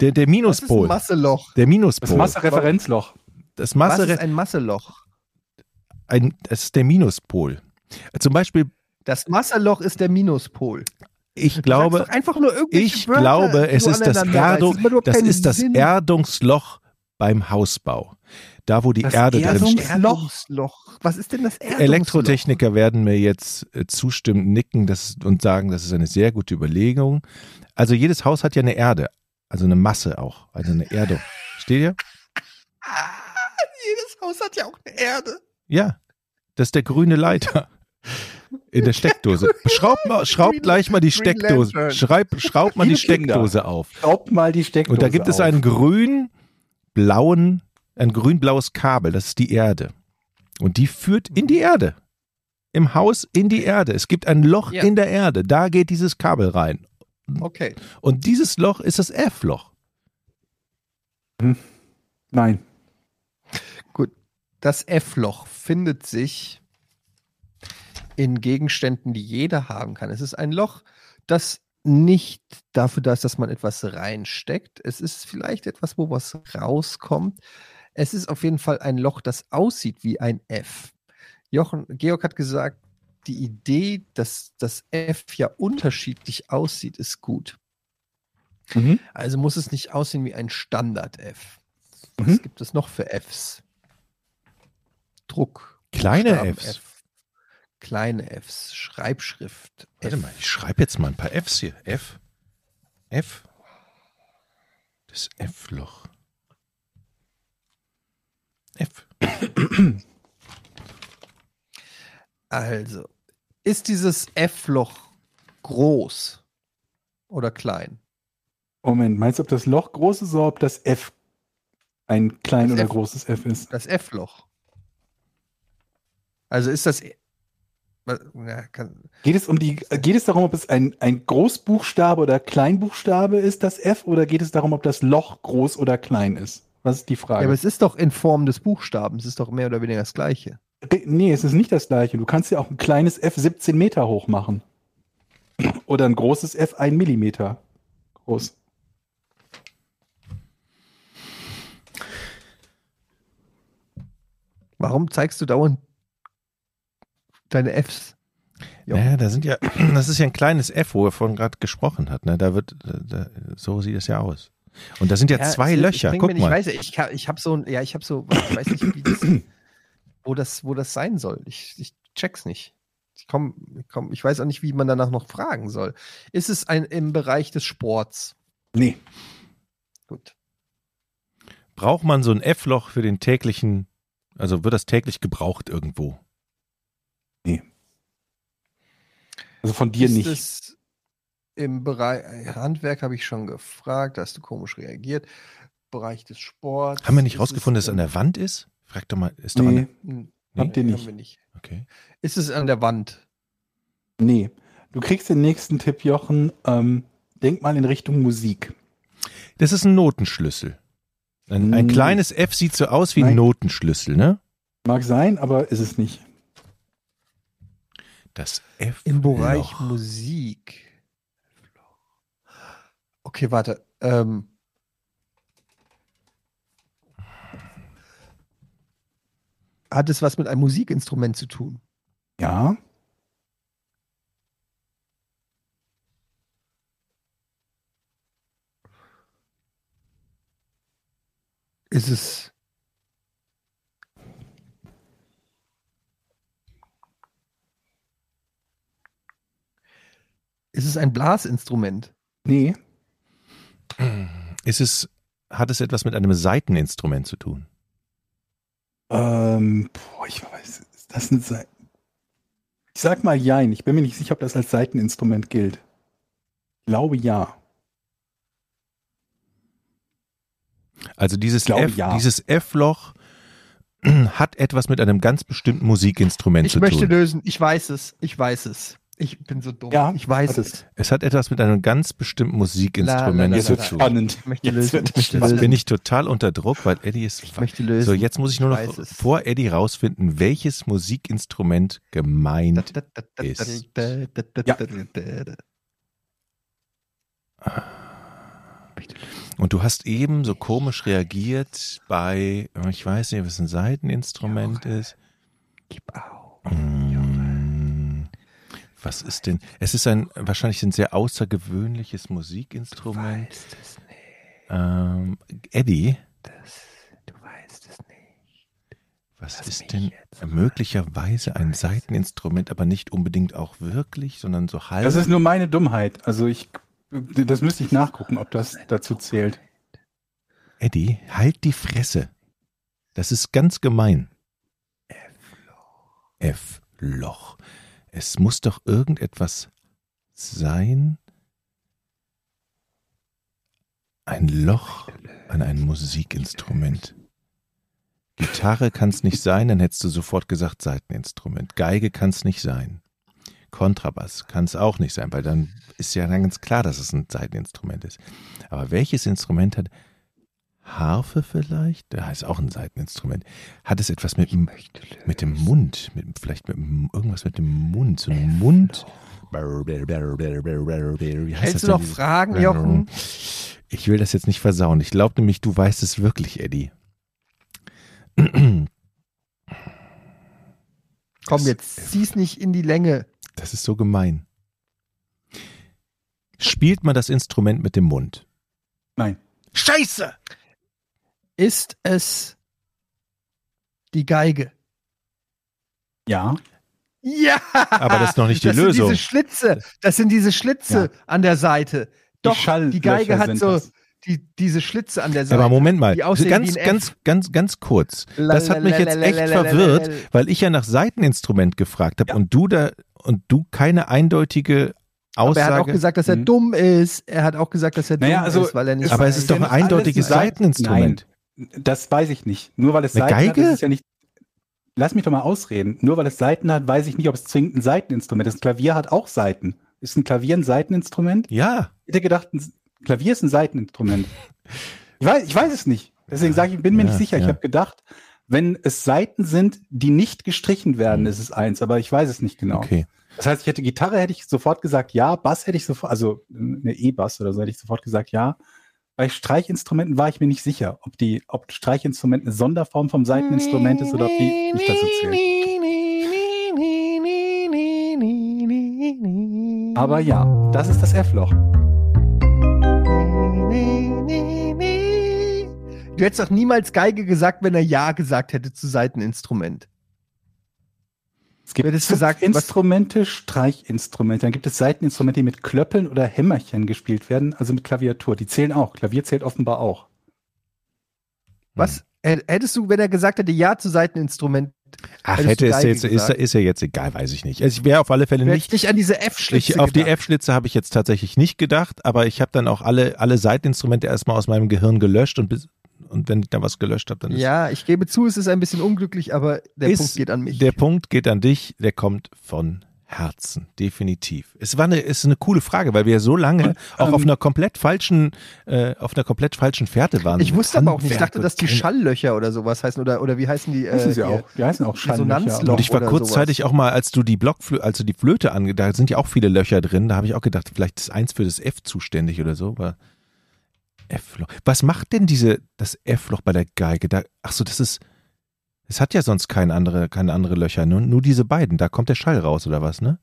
Der, der Was ist ein Minuspol. Masseloch? Der Das Minuspol. Massereferenzloch. Das Was Masse. ist ein Masseloch? ein, das ist der Minuspol. Zum Beispiel, Das Wasserloch ist der Minuspol. ich glaube, einfach nur irgendwelche ich Wörter, glaube, es ist das. Erdung, das ist das. Erdungsloch beim Hausbau. Da, wo die Das Erde drin Erdungs- steht. Erdungsloch. Was ist denn das Erdungsloch? Elektrotechniker werden mir jetzt äh, zustimmend nicken das, und sagen, das ist eine sehr gute Überlegung. Also jedes Haus hat ja eine Erde, also eine Masse auch, also eine Erdung. Steht ihr? Ah, jedes Haus hat ja auch eine Erde. Ja, das ist der grüne Leiter in der Steckdose. Schraubt, mal, schraubt gleich mal die Steckdose. Schreib, schraubt mal die. Steckdose auf. Schraubt mal die Steckdose Und da gibt es auf. einen grün-blauen, ein grün-blaues Kabel, das ist die Erde. Und die führt in die Erde. Im Haus in die Erde. Es gibt ein Loch Ja. in der Erde. Da geht dieses Kabel rein. Okay. Und dieses Loch ist das F-Loch. Nein. Das F-Loch findet sich in Gegenständen, die jeder haben kann. Es ist ein Loch, das nicht dafür da ist, dass man etwas reinsteckt. Es ist vielleicht etwas, wo was rauskommt. Es ist auf jeden Fall ein Loch, das aussieht wie ein F. Jochen, Georg hat gesagt, die Idee, dass das F ja unterschiedlich aussieht, ist gut. Mhm. Also muss es nicht aussehen wie ein Standard-F. Was Mhm. gibt es noch für Fs? Druck. Kleine Buchstaben Fs. F. Kleine Fs. Schreibschrift. Warte F. mal, ich schreibe jetzt mal ein paar Fs hier. F. F. Das F-Loch. F. Also, ist dieses F-Loch groß oder klein? Moment, meinst du, ob das Loch groß ist oder ob das F ein klein Das oder F. großes F ist? Das F-Loch. Also ist das. was- Ja, kann, Geht es um die, geht es darum, ob es ein, ein Großbuchstabe oder Kleinbuchstabe ist, das F, oder geht es darum, ob das Loch groß oder klein ist? Was ist die ja, Frage? aber es ist doch in Form des Buchstabens. Es ist doch mehr oder weniger das Gleiche. Nee, es ist nicht das gleiche. Du kannst ja auch ein kleines F 17 Meter hoch machen. Oder ein großes F 1 Millimeter groß. Warum zeigst du dauernd deine Fs? Ja. Naja, da sind ja, das ist ja ein kleines F, wo er vorhin gerade gesprochen hat. Ne? Da wird, da, so sieht es ja aus. Und da sind ja, zwei es- Löcher. Guck mir mal. Ich weiß, ja, ich, ich habe so ein, ja, ich habe so, ich weiß nicht, wie das, wo das, wo das sein soll. Ich, ich check's nicht. Ich komm, ich komm, ich weiß auch nicht, wie man danach noch fragen soll. Ist es ein im Bereich des Sports? Nee. Gut. Braucht man so ein F-Loch für den täglichen, also wird das täglich gebraucht irgendwo? Also von dir ist nicht. es im Bereich Handwerk habe ich schon gefragt, da hast du komisch reagiert. Bereich des Sports. Haben wir nicht rausgefunden, dass es an der Wand ist? Frag doch mal, ist doch Nee, an Hm, habt ihr haben nicht. wir nicht. der, okay. Ist es an der Wand? Nee. Du kriegst den nächsten Tipp, Jochen. Ähm, denk mal in Richtung Musik. Das ist ein Notenschlüssel. Ein, ein Mm. kleines F sieht so aus wie ein. Notenschlüssel, ne? Mag sein, aber ist es nicht. Das F. Im Bereich Loch. Musik. Okay, warte. Ähm, hat es was mit einem Musikinstrument zu tun? Ja. Ist es. Ist es ein Blasinstrument? Nee. Ist es, hat es etwas mit einem Saiteninstrument zu tun? Ähm, boah, ich weiß, ist das ein Sei Ich sag mal Jein. Ich bin mir nicht sicher, ob das als Seiteninstrument gilt. Ich glaube ja. Also dieses Ich glaube, F, ja. dieses F-Loch hat etwas mit einem ganz bestimmten Musikinstrument Ich zu möchte tun. lösen. Ich weiß es. Ich weiß es. Ich bin so dumm. Ja, ich weiß es. es. Hat etwas mit einem ganz bestimmten Musikinstrument Jetzt zu tun. spannend. Ich möchte Jetzt lösen. wird Ich möchte Jetzt lösen. bin ich total unter Druck, weil Eddie ist. Ich möchte lösen. So, jetzt muss ich nur noch Ich vor Eddie rausfinden, welches Musikinstrument gemeint ist. Ja. Und du hast eben so komisch reagiert bei, ich weiß nicht, was ein Saiteninstrument ist. Gib auf. Mm, Was ist denn? Es ist ein wahrscheinlich ein sehr außergewöhnliches Musikinstrument. Weißt es nicht. Ähm, Eddie, Das, du weißt es nicht. was Lass ist denn möglicherweise ein Seiteninstrument, aber nicht unbedingt auch wirklich, sondern so halb? Das ist nur meine Dummheit. Also ich, das müsste ich nachgucken, ob das dazu zählt. Eddie, halt die Fresse. Das ist ganz gemein. F-Loch. Es muss doch irgendetwas sein. Ein Loch an ein Musikinstrument. Gitarre kann es nicht sein, dann hättest du sofort gesagt Seiteninstrument. Geige kann es nicht sein. Kontrabass kann es auch nicht sein, weil dann ist ja dann ganz klar, dass es ein Seiteninstrument ist. Aber welches Instrument hat Harfe vielleicht? Ja, ist auch ein Seiteninstrument. Hat es etwas mit, dem- mit dem Mund? Mit, vielleicht mit dem- irgendwas mit dem Mund? So ein Mund? Wie heißt Hältst das du noch Fragen, Jochen? Ich will das jetzt nicht versauen. Ich glaube nämlich, du weißt es wirklich, Eddie. Komm, jetzt zieh's nicht in die Länge. Das ist so gemein. Spielt man das Instrument mit dem Mund? Nein. Scheiße! Ist es die Geige? Ja. Ja! Aber das ist noch nicht die das Lösung. Sind diese Schlitze. Das sind diese Schlitze an der Seite. Doch, die, Schalllöcher Geige hat so die, diese Schlitze an der Seite. Aber Moment mal, die aussehen ganz, ganz, ganz, ganz kurz. Das hat mich jetzt echt verwirrt, weil ich ja nach Seiteninstrument gefragt habe Ja. und du da und du keine eindeutige Aber er hat auch Aussage. gesagt, dass er Mhm. dumm ist. Er hat auch gesagt, dass er Naja, dumm also, ist, weil er nicht. aber es ist doch ein eindeutiges Seiten- Seiteninstrument. Nein, das weiß ich nicht. Nur weil es Eine Seiten hat, Geige? ist es ja nicht. Lass mich doch mal ausreden. Nur weil es Seiten hat, weiß ich nicht, ob es zwingend ein Seiteninstrument ist. Ein Klavier hat auch Seiten. Ist ein Klavier ein Seiteninstrument? Ja, Ich hätte gedacht, ein Klavier ist ein Seiteninstrument. Ich weiß, ich weiß es nicht. Deswegen sage ich, ich bin mir Ja, nicht sicher. Ich ja. habe gedacht, wenn es Seiten sind, die nicht gestrichen werden, ist es eins, aber ich weiß es nicht genau. okay. Das heißt, ich hätte Gitarre, hätte ich sofort gesagt ja, Bass hätte ich sofort, also eine E-Bass oder so hätte ich sofort gesagt ja. Bei Streichinstrumenten war ich mir nicht sicher, ob die, ob Streichinstrument eine Sonderform vom Seiteninstrument ist oder ob die nicht dazu zählen. Aber ja, das ist das F-Loch. Du hättest doch niemals Geige gesagt, wenn er Ja gesagt hätte zu Seiteninstrument. Es gibt Du hättest gesagt, was- Instrumente, Streichinstrumente. Dann gibt es Seiteninstrumente, die mit Klöppeln oder Hämmerchen gespielt werden, also mit Klaviatur. Die zählen auch. Klavier zählt offenbar auch. Was? H- Hättest du, wenn er gesagt hätte Ja zu Seiteninstrument, Ach, hätte du es jetzt, ist, gesagt? ist ja jetzt egal, weiß ich nicht. Also ich wäre auf alle Fälle du nicht nicht an diese F-Schlitze auf die. F-Schlitze habe ich jetzt tatsächlich nicht gedacht, aber ich habe dann auch alle, alle Seiteninstrumente erstmal aus meinem Gehirn gelöscht und, bis, und wenn ich da was gelöscht habe, dann ist Ja, ich gebe zu, es ist ein bisschen unglücklich, aber der Ist Punkt geht an mich. der Punkt geht an dich, der kommt von Herzen, definitiv. Es war eine, es ist eine coole Frage, weil wir so lange auch ähm, auf einer komplett falschen, äh, auf einer komplett falschen Fährte waren. ich wusste aber auch nicht, ich dachte, dass die Schalllöcher oder sowas heißen oder, oder wie heißen die? Das äh, ist ja auch, die heißen auch Schalllöcher. Resonanzloch. Und ich war kurzzeitig auch mal, als du die Blockflöte, als du die Flöte ange, da sind ja auch viele Löcher drin, da habe ich auch gedacht, vielleicht ist eins für das F zuständig oder so, aber F-Loch. Was macht denn diese, das F-Loch bei der Geige? Da, ach so, das ist, es hat ja sonst keine andere, keine andere Löcher, nur, nur diese beiden, da kommt der Schall raus oder was, ne?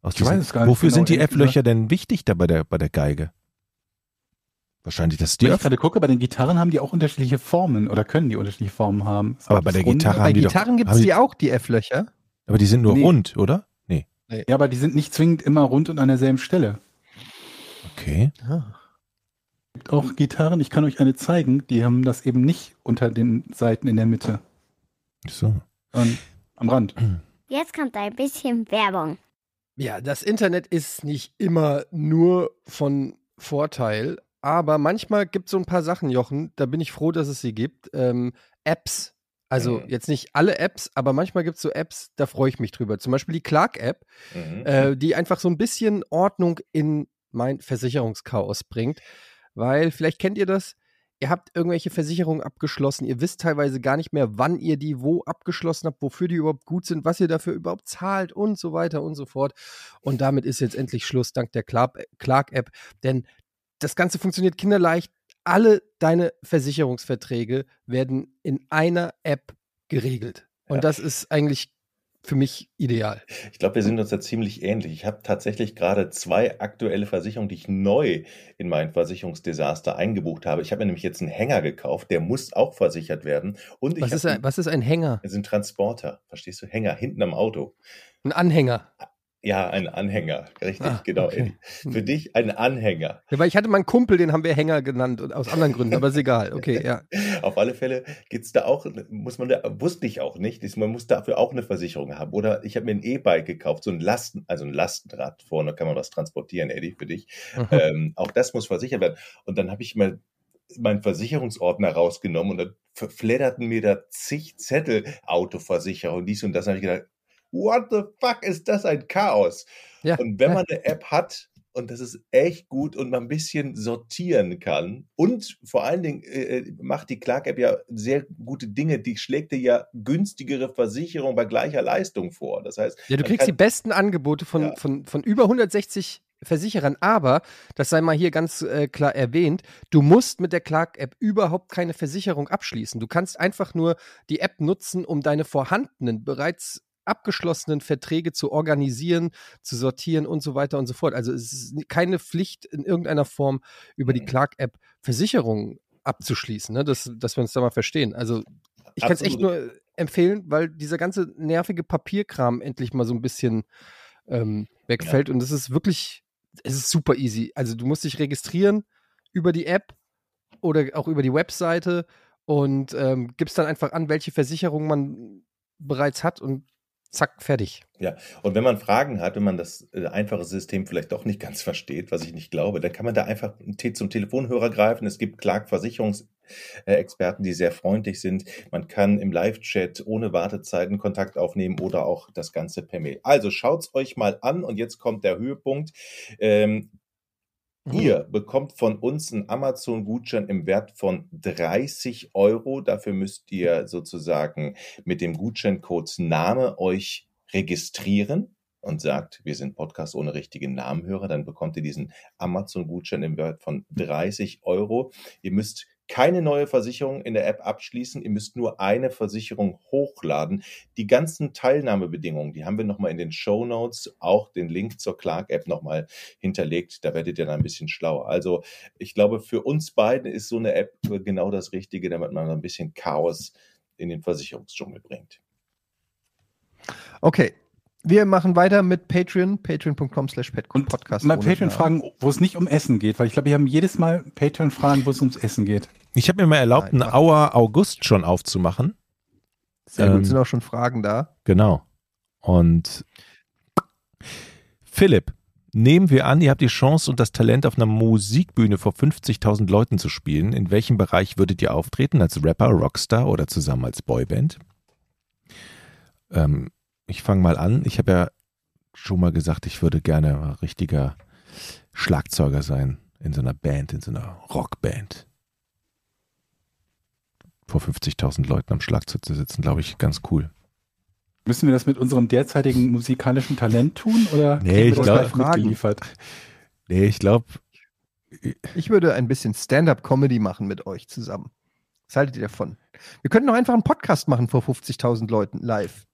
Aus Ich diesen- weiß es gar nicht wofür genau, sind die F-Löcher denn wichtig da bei der, bei der Geige? Wahrscheinlich, das die Wenn ich gerade gucke, bei den Gitarren haben die auch unterschiedliche Formen oder können die unterschiedliche Formen haben. Es Aber bei der das Runde- Gitarre Bei haben die doch- Gitarren gibt es die- die auch, die F-Löcher. aber die sind nur Nee. rund, oder? Nee. Ja, aber die sind nicht zwingend immer rund und an derselben Stelle. Okay. Es gibt auch Gitarren, ich kann euch eine zeigen, die haben das eben nicht unter den Seiten in der Mitte So. und am Rand. Jetzt kommt ein bisschen Werbung. Ja, das Internet ist nicht immer nur von Vorteil, aber manchmal gibt es so ein paar Sachen, Jochen, da bin ich froh, dass es sie gibt. Ähm, Apps. Also Mhm. jetzt nicht alle Apps, aber manchmal gibt es so Apps, da freue ich mich drüber. Zum Beispiel die Clark-App, Mhm. äh, die einfach so ein bisschen Ordnung in mein Versicherungschaos bringt. Weil vielleicht kennt ihr das, ihr habt irgendwelche Versicherungen abgeschlossen, ihr wisst teilweise gar nicht mehr, wann ihr die wo abgeschlossen habt, wofür die überhaupt gut sind, was ihr dafür überhaupt zahlt und so weiter und so fort. Und damit ist jetzt endlich Schluss dank der Clark- Clark-App, denn das Ganze funktioniert kinderleicht. Alle deine Versicherungsverträge werden in einer App geregelt. Und das ist eigentlich für mich ideal. Ich glaube, wir sind uns da ziemlich ähnlich. Ich habe tatsächlich gerade zwei aktuelle Versicherungen, die ich neu in mein Versicherungsdesaster eingebucht habe. Ich habe mir nämlich jetzt einen Hänger gekauft, der muss auch versichert werden. Und ich Was ist, ein, was ist ein Hänger? Es sind Transporter, verstehst du? Hänger hinten am Auto. Ein Anhänger. Ja, ein Anhänger, richtig, Ah, genau. okay. Eddie. Für dich ein Anhänger. Ja, weil ich hatte mal einen Kumpel, den haben wir Hänger genannt und aus anderen Gründen, aber ist egal. Okay, ja. Auf alle Fälle geht's da auch, muss man da, wusste ich auch nicht, man muss dafür auch eine Versicherung haben. Oder ich habe mir ein E-Bike gekauft, so ein Lasten, also ein Lastenrad, vorne kann man was transportieren, Eddie, für dich. Mhm. Ähm, auch das muss versichert werden. Und dann habe ich mal meinen Versicherungsordner rausgenommen und dann verfledderten mir da zig Zettel, Autoversicherung, dies und das. Dann habe ich gedacht, what the fuck ist das ein Chaos? ja. Und wenn man eine App hat, und das ist echt gut und man ein bisschen sortieren kann. Und vor allen Dingen äh, macht die Clark-App ja sehr gute Dinge. Die schlägt dir ja günstigere Versicherung bei gleicher Leistung vor. Das heißt, Ja, du kriegst die besten Angebote von, Ja. von, von über 160 Versicherern, aber, das sei mal hier ganz äh, klar erwähnt, du musst mit der Clark-App überhaupt keine Versicherung abschließen. Du kannst einfach nur die App nutzen, um deine vorhandenen, bereits abgeschlossenen Verträge zu organisieren, zu sortieren und so weiter und so fort. Also es ist keine Pflicht in irgendeiner Form über die Mhm. Clark-App Versicherungen abzuschließen, ne? dass, dass wir uns da mal verstehen. Also ich kann es echt nur empfehlen, weil dieser ganze nervige Papierkram endlich mal so ein bisschen ähm, wegfällt. Und es ist wirklich, es ist super easy. Also du musst dich registrieren über die App oder auch über die Webseite und ähm, gibst dann einfach an, welche Versicherung man bereits hat und zack, fertig. Und wenn man Fragen hat, wenn man das äh, einfache System vielleicht doch nicht ganz versteht, was ich nicht glaube, dann kann man da einfach zum Telefonhörer greifen. Es gibt Clark Versicherungsexperten, die sehr freundlich sind. Man kann im Live-Chat ohne Wartezeiten Kontakt aufnehmen oder auch das Ganze per Mail. Also schaut's euch mal an und jetzt kommt der Höhepunkt. Ähm, Ihr bekommt von uns einen Amazon-Gutschein im Wert von 30 Euro. Dafür müsst ihr sozusagen mit dem Gutscheincode Name euch registrieren und sagt, wir sind Podcast ohne richtigen Namenhörer. Dann bekommt ihr diesen Amazon-Gutschein im Wert von 30 Euro. Ihr müsst keine neue Versicherung in der App abschließen. Ihr müsst nur eine Versicherung hochladen. Die ganzen Teilnahmebedingungen, die haben wir nochmal in den Show Notes, auch den Link zur Clark-App nochmal hinterlegt. Da werdet ihr dann ein bisschen schlauer. Also ich glaube, für uns beiden ist so eine App genau das Richtige, damit man ein bisschen Chaos in den Versicherungsdschungel bringt. Okay. Wir machen weiter mit Patreon, patreon.com slash Und podcast. mal ohne Patreon Namen. fragen, wo es nicht um Essen geht, weil ich glaube, wir haben jedes Mal Patreon fragen, wo es ums Essen geht. Ich habe mir mal erlaubt, einen Auer August schon aufzumachen. Sehr gut, ähm, sind auch schon Fragen da. Genau. Und Philipp, nehmen wir an, ihr habt die Chance und das Talent, auf einer Musikbühne vor 50.000 Leuten zu spielen. In welchem Bereich würdet ihr auftreten? Als Rapper, Rockstar oder zusammen als Boyband? Ähm, ich fange mal an. Ich habe ja schon mal gesagt, ich würde gerne richtiger Schlagzeuger sein in so einer Band, in so einer Rockband. Vor 50.000 Leuten am Schlagzeug zu sitzen, glaube ich, ganz cool. Müssen wir das mit unserem derzeitigen musikalischen Talent tun oder Nee, ich das glaub- mitgeliefert? Nee, ich glaube, Ich würde ein bisschen Stand-up-Comedy machen mit euch zusammen. Was haltet ihr davon? Wir könnten doch einfach einen Podcast machen vor 50.000 Leuten live.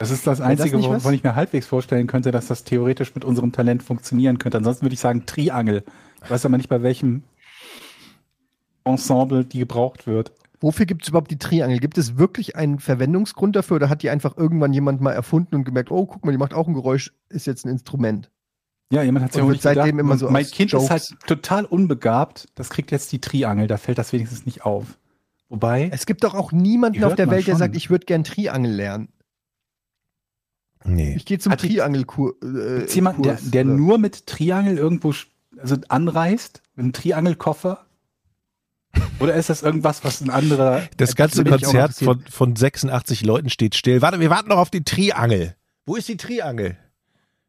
Das ist das das Einzige, nicht wovon was? ich mir halbwegs vorstellen könnte, dass das theoretisch mit unserem Talent funktionieren könnte. Ansonsten würde ich sagen Triangel. Ich weiß aber nicht, bei welchem Ensemble die gebraucht wird. Wofür gibt es überhaupt die Triangel? Gibt es wirklich einen Verwendungsgrund dafür oder hat die einfach irgendwann jemand mal erfunden und gemerkt, oh, guck mal, die macht auch ein Geräusch, ist jetzt ein Instrument? Ja, jemand hat sich Und auch nicht seitdem gedacht, immer so mein Kind Jokes- ist halt total unbegabt, das kriegt jetzt die Triangel, da fällt das wenigstens nicht auf. Wobei, Es gibt doch auch niemanden auf der Welt, der schon. sagt, ich würde gern Triangel lernen. Nee. Ich gehe zum die- Triangelkur. Äh, jemanden, der, der nur mit Triangel irgendwo also anreist, mit einem Triangelkoffer? Oder ist das irgendwas, was ein anderer. Das ganze Konzert von, von 86 Leuten steht still. Warte, wir warten noch auf die Triangel. Wo ist die Triangel?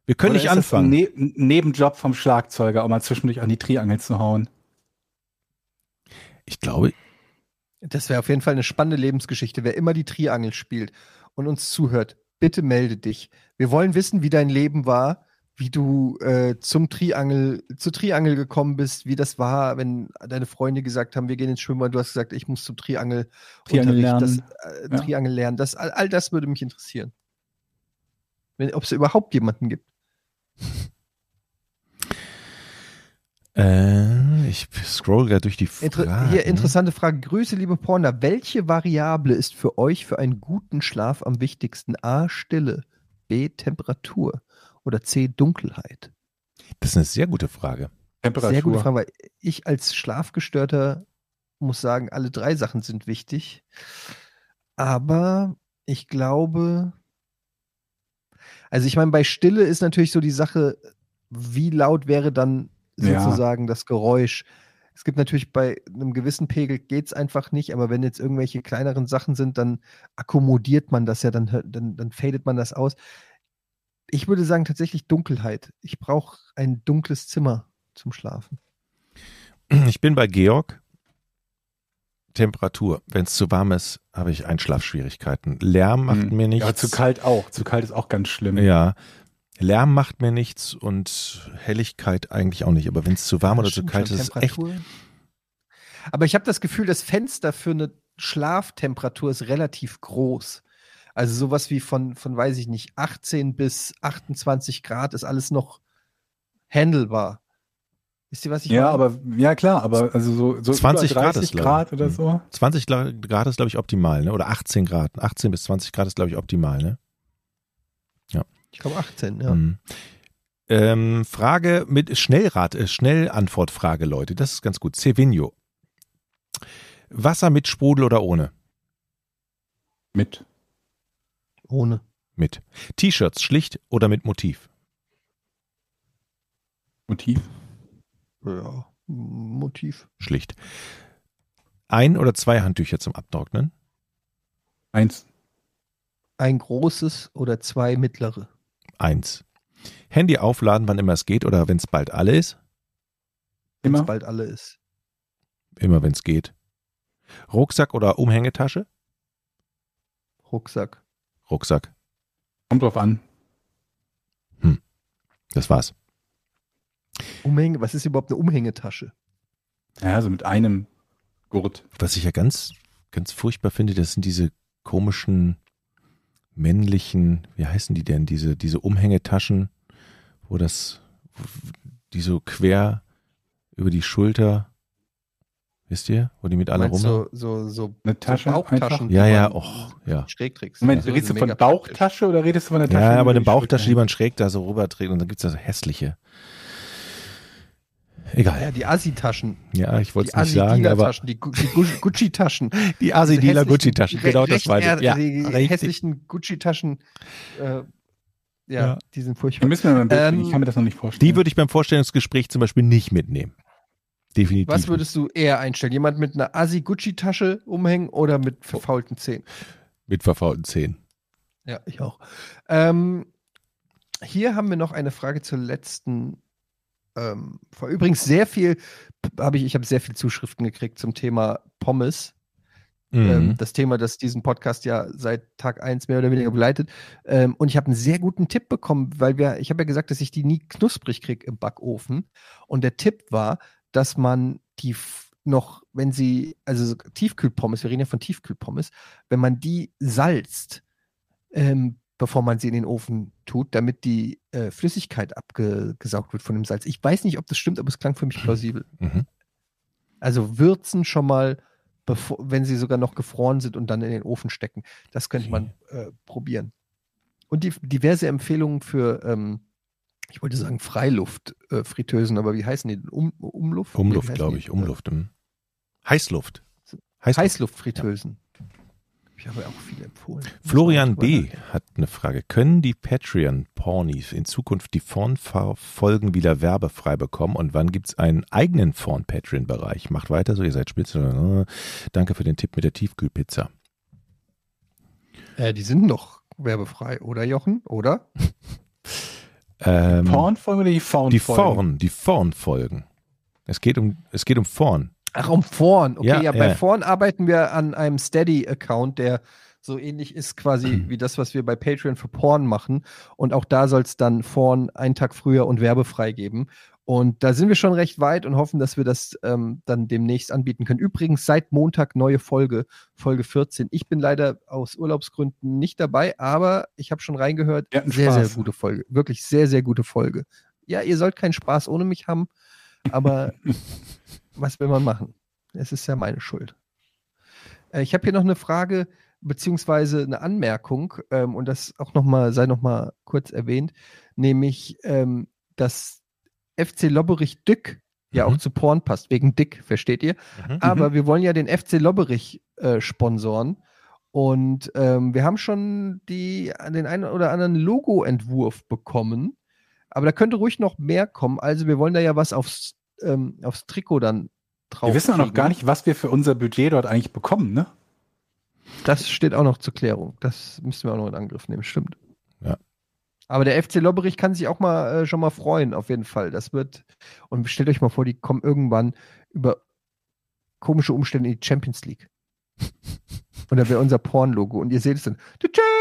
Wir können Oder nicht ist das ein anfangen. Ne ein Nebenjob vom Schlagzeuger, um mal zwischendurch an die Triangel zu hauen. Ich glaube, Das wäre auf jeden Fall eine spannende Lebensgeschichte. Wer immer die Triangel spielt und uns zuhört, bitte melde dich. Wir wollen wissen, wie dein Leben war, wie du äh, zum Triangel, zu Triangel gekommen bist, wie das war, wenn deine Freunde gesagt haben, wir gehen ins Schwimmbad, du hast gesagt, ich muss zum Triangel, Triangel lernen. Das, äh, Ja. Triangel lernen. Das, all, all das würde mich interessieren. Ob es überhaupt jemanden gibt. Äh, ich scroll gerade durch die Inter Fragen. hier interessante Frage. Grüße, liebe Porna. Welche Variable ist für euch für einen guten Schlaf am wichtigsten? A. Stille, B. Temperatur oder C. Dunkelheit? Das ist eine sehr gute Frage. Temperatur. Sehr gute Frage, weil ich als Schlafgestörter muss sagen, alle drei Sachen sind wichtig. Aber ich glaube, also ich meine, bei Stille ist natürlich so die Sache, wie laut wäre dann Ja. sozusagen das Geräusch. Es gibt natürlich bei einem gewissen Pegel geht es einfach nicht, aber wenn jetzt irgendwelche kleineren Sachen sind, dann akkommodiert man das ja, dann, dann, dann fadet man das aus. Ich würde sagen tatsächlich Dunkelheit. Ich brauche ein dunkles Zimmer zum Schlafen. Ich bin bei Georg. Temperatur. Wenn es zu warm ist, habe ich Einschlafschwierigkeiten. Lärm macht Mhm. mir nichts. Ja, zu kalt auch. Zu kalt ist auch ganz schlimm. Ja. Lärm macht mir nichts und Helligkeit eigentlich auch nicht. Aber wenn es zu warm Ja, oder zu kalt ist, ist es echt. Aber ich habe das Gefühl, das Fenster für eine Schlaftemperatur ist relativ groß. Also sowas wie von, von, weiß ich nicht, 18 bis 28 Grad ist alles noch handelbar. Wisst ihr, was ich Ja, meine? aber ja klar, aber also so, so 20 über Grad 30 ist, Grad oder Mhm. so. 20 Gla- Grad ist, glaube ich, optimal, ne? Oder 18 Grad. 18 bis 20 Grad ist, glaube ich, optimal, ne? Ich glaube 18, ja. Mhm. Ähm, Frage mit Schnellrat, äh, Schnellantwortfrage, Leute. Das ist ganz gut. Sevigno. Wasser mit Sprudel oder ohne? Mit. Ohne. Mit. T-Shirts schlicht oder mit Motiv? Motiv. Ja, Motiv. Schlicht. Ein oder zwei Handtücher zum Abtrocknen? Eins. Ein großes oder zwei mittlere. Eins. Handy aufladen, wann immer es geht oder wenn es bald alle ist? Wenn es Immer. bald alle ist. Immer wenn es geht. Rucksack oder Umhängetasche? Rucksack. Rucksack. Kommt drauf an. Das war's. Umhänge, was ist überhaupt eine Umhängetasche? Ja, also mit einem Gurt. Was ich ja ganz, ganz furchtbar finde, das sind diese komischen männlichen, wie heißen die denn, diese, diese Umhängetaschen, wo das, die so quer über die Schulter, wisst ihr, wo die mit alle rum. so, so, so, Eine Tasche so Bauchtaschen, Ja, ja, och, ja. schräg trägst. Moment, Ja, redest du von. Bauchtasche oder redest du von der Tasche? Ja, aber eine Bauchtasche, die man schräg da so rüberträgt und dann gibt's da so hässliche. Egal. Ja, die Assi-Taschen. Ja, ich wollte es nicht sagen, aber die, die Gu- Gucci-Taschen. die hässlichen- Gucci-Taschen, genau das meine ich. Ja, die richtig. hässlichen Gucci-Taschen, äh, ja, Ja. die sind Da furchtbar. müssen wir mal ein Bild Ähm. Ich kann mir das noch nicht vorstellen. Die würde ich beim Vorstellungsgespräch zum Beispiel nicht mitnehmen. Definitiv. Was würdest du eher einstellen? Jemand mit einer Assi-Gucci-Tasche umhängen oder mit verfaulten Zähnen? mit verfaulten Zähnen. Ja, ich auch. Ähm, hier haben wir noch eine Frage zur letzten. Ähm. Übrigens sehr viel habe ich, ich habe sehr viel Zuschriften gekriegt zum Thema Pommes. Mhm. Ähm, das Thema, das diesen Podcast ja seit Tag 1 mehr oder weniger begleitet. Ähm, und ich habe einen sehr guten Tipp bekommen, weil wir, ich habe ja gesagt, dass ich die nie knusprig kriege im Backofen. Und der Tipp war, dass man die noch, wenn sie, also so Tiefkühlpommes, wir reden ja von Tiefkühlpommes, wenn man die salzt, ähm, bevor man sie in den Ofen tut, damit die äh, Flüssigkeit abgesaugt wird von dem Salz. Ich weiß nicht, ob das stimmt, aber es klang für mich plausibel. Mhm. Also würzen schon mal, bevor, wenn sie sogar noch gefroren sind und dann in den Ofen stecken. Das könnte man äh, probieren. Und die, diverse Empfehlungen für, ähm, ich wollte sagen Freiluft-Fritteusen, äh, aber wie heißen die? Um, Umluft? Umluft, glaube ich. Umluft. mhm. Heißluft. Heißluft. Heißluftfritteusen. Ich habe ja auch viele empfohlen. Florian B. hat eine Frage. Können die Patreon-Pornis in Zukunft die Vorn-Folgen wieder werbefrei bekommen und wann gibt es einen eigenen Vorn-Patreon-Bereich? Macht weiter so, ihr seid spitze. Danke für den Tipp mit der Tiefkühlpizza. Äh, die sind noch werbefrei, oder Jochen? Oder? Ähm, Pornfolge oder die Faun die Vorn, die Vorn-Folgen. Es geht um, es geht um Vorn. Ach, um Vorn. Okay, Ja, ja, bei ja. Vorn arbeiten wir an einem Steady-Account, der so ähnlich ist quasi wie das, was wir bei Patreon für Porn machen. Und auch da soll es dann Porn einen Tag früher und werbefrei geben. Und da sind wir schon recht weit und hoffen, dass wir das ähm, dann demnächst anbieten können. Übrigens, seit Montag neue Folge, Folge 14. Ich bin leider aus Urlaubsgründen nicht dabei, aber ich habe schon reingehört. Sehr, Spaß. sehr gute Folge. Wirklich sehr, sehr gute Folge. Ja, ihr sollt keinen Spaß ohne mich haben, aber was will man machen? Es ist ja meine Schuld. Äh, ich habe hier noch eine Frage beziehungsweise eine Anmerkung ähm, und das auch noch mal sei noch mal kurz erwähnt, nämlich ähm, dass FC Lobberich Dück ja Mhm. auch zu Porn passt wegen Dick, versteht ihr? Mhm. Aber wir wollen ja den FC Lobberich äh, sponsoren. Und ähm, wir haben schon die, den einen oder anderen Logo-Entwurf bekommen. Aber da könnte ruhig noch mehr kommen. Also wir wollen da ja was aufs, ähm, aufs Trikot dann drauf. Wir wissen auch noch gar nicht, was wir für unser Budget dort eigentlich bekommen, ne? Das steht auch noch zur Klärung. Das müssen wir auch noch in Angriff nehmen, stimmt. Ja. Aber der FC Lobberich kann sich auch mal äh, schon mal freuen, auf jeden Fall. Das wird, und stellt euch mal vor, die kommen irgendwann über komische Umstände in die Champions League. und da wäre unser Porn-Logo. Und ihr seht es dann, The Champions!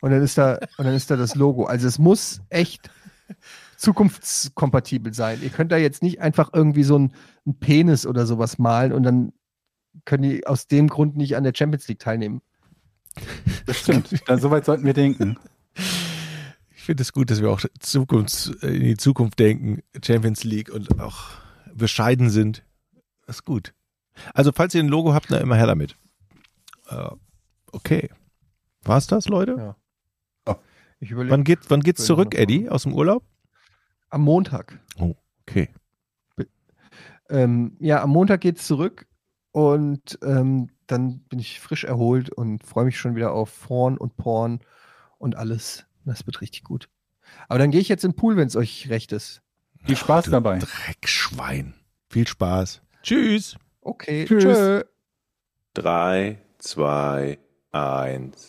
Und dann ist da, und dann ist da das Logo. Also es muss echt zukunftskompatibel sein. Ihr könnt da jetzt nicht einfach irgendwie so einen, einen Penis oder sowas malen und dann können die aus dem Grund nicht an der Champions League teilnehmen. Das stimmt. da, soweit sollten wir denken. Ich finde es gut, dass wir auch Zukunfts, in die Zukunft denken, Champions League und auch bescheiden sind. Das ist gut. Also, falls ihr ein Logo habt, na, immer her damit. Äh, okay. War's das, Leute? Ja. Ich überlege. Wann, geht, wann geht's zurück, Eddie, aus dem Urlaub? Am Montag. Okay. Ähm, ja, am Montag geht's zurück und ähm, dann bin ich frisch erholt und freue mich schon wieder auf Porn und Porn und alles. Das wird richtig gut. Aber dann gehe ich jetzt in den Pool, wenn es euch recht ist. Viel Spaß du dabei. Dreckschwein. Viel Spaß. Tschüss. Okay, Tschüss. tschö. 3, 2, 1.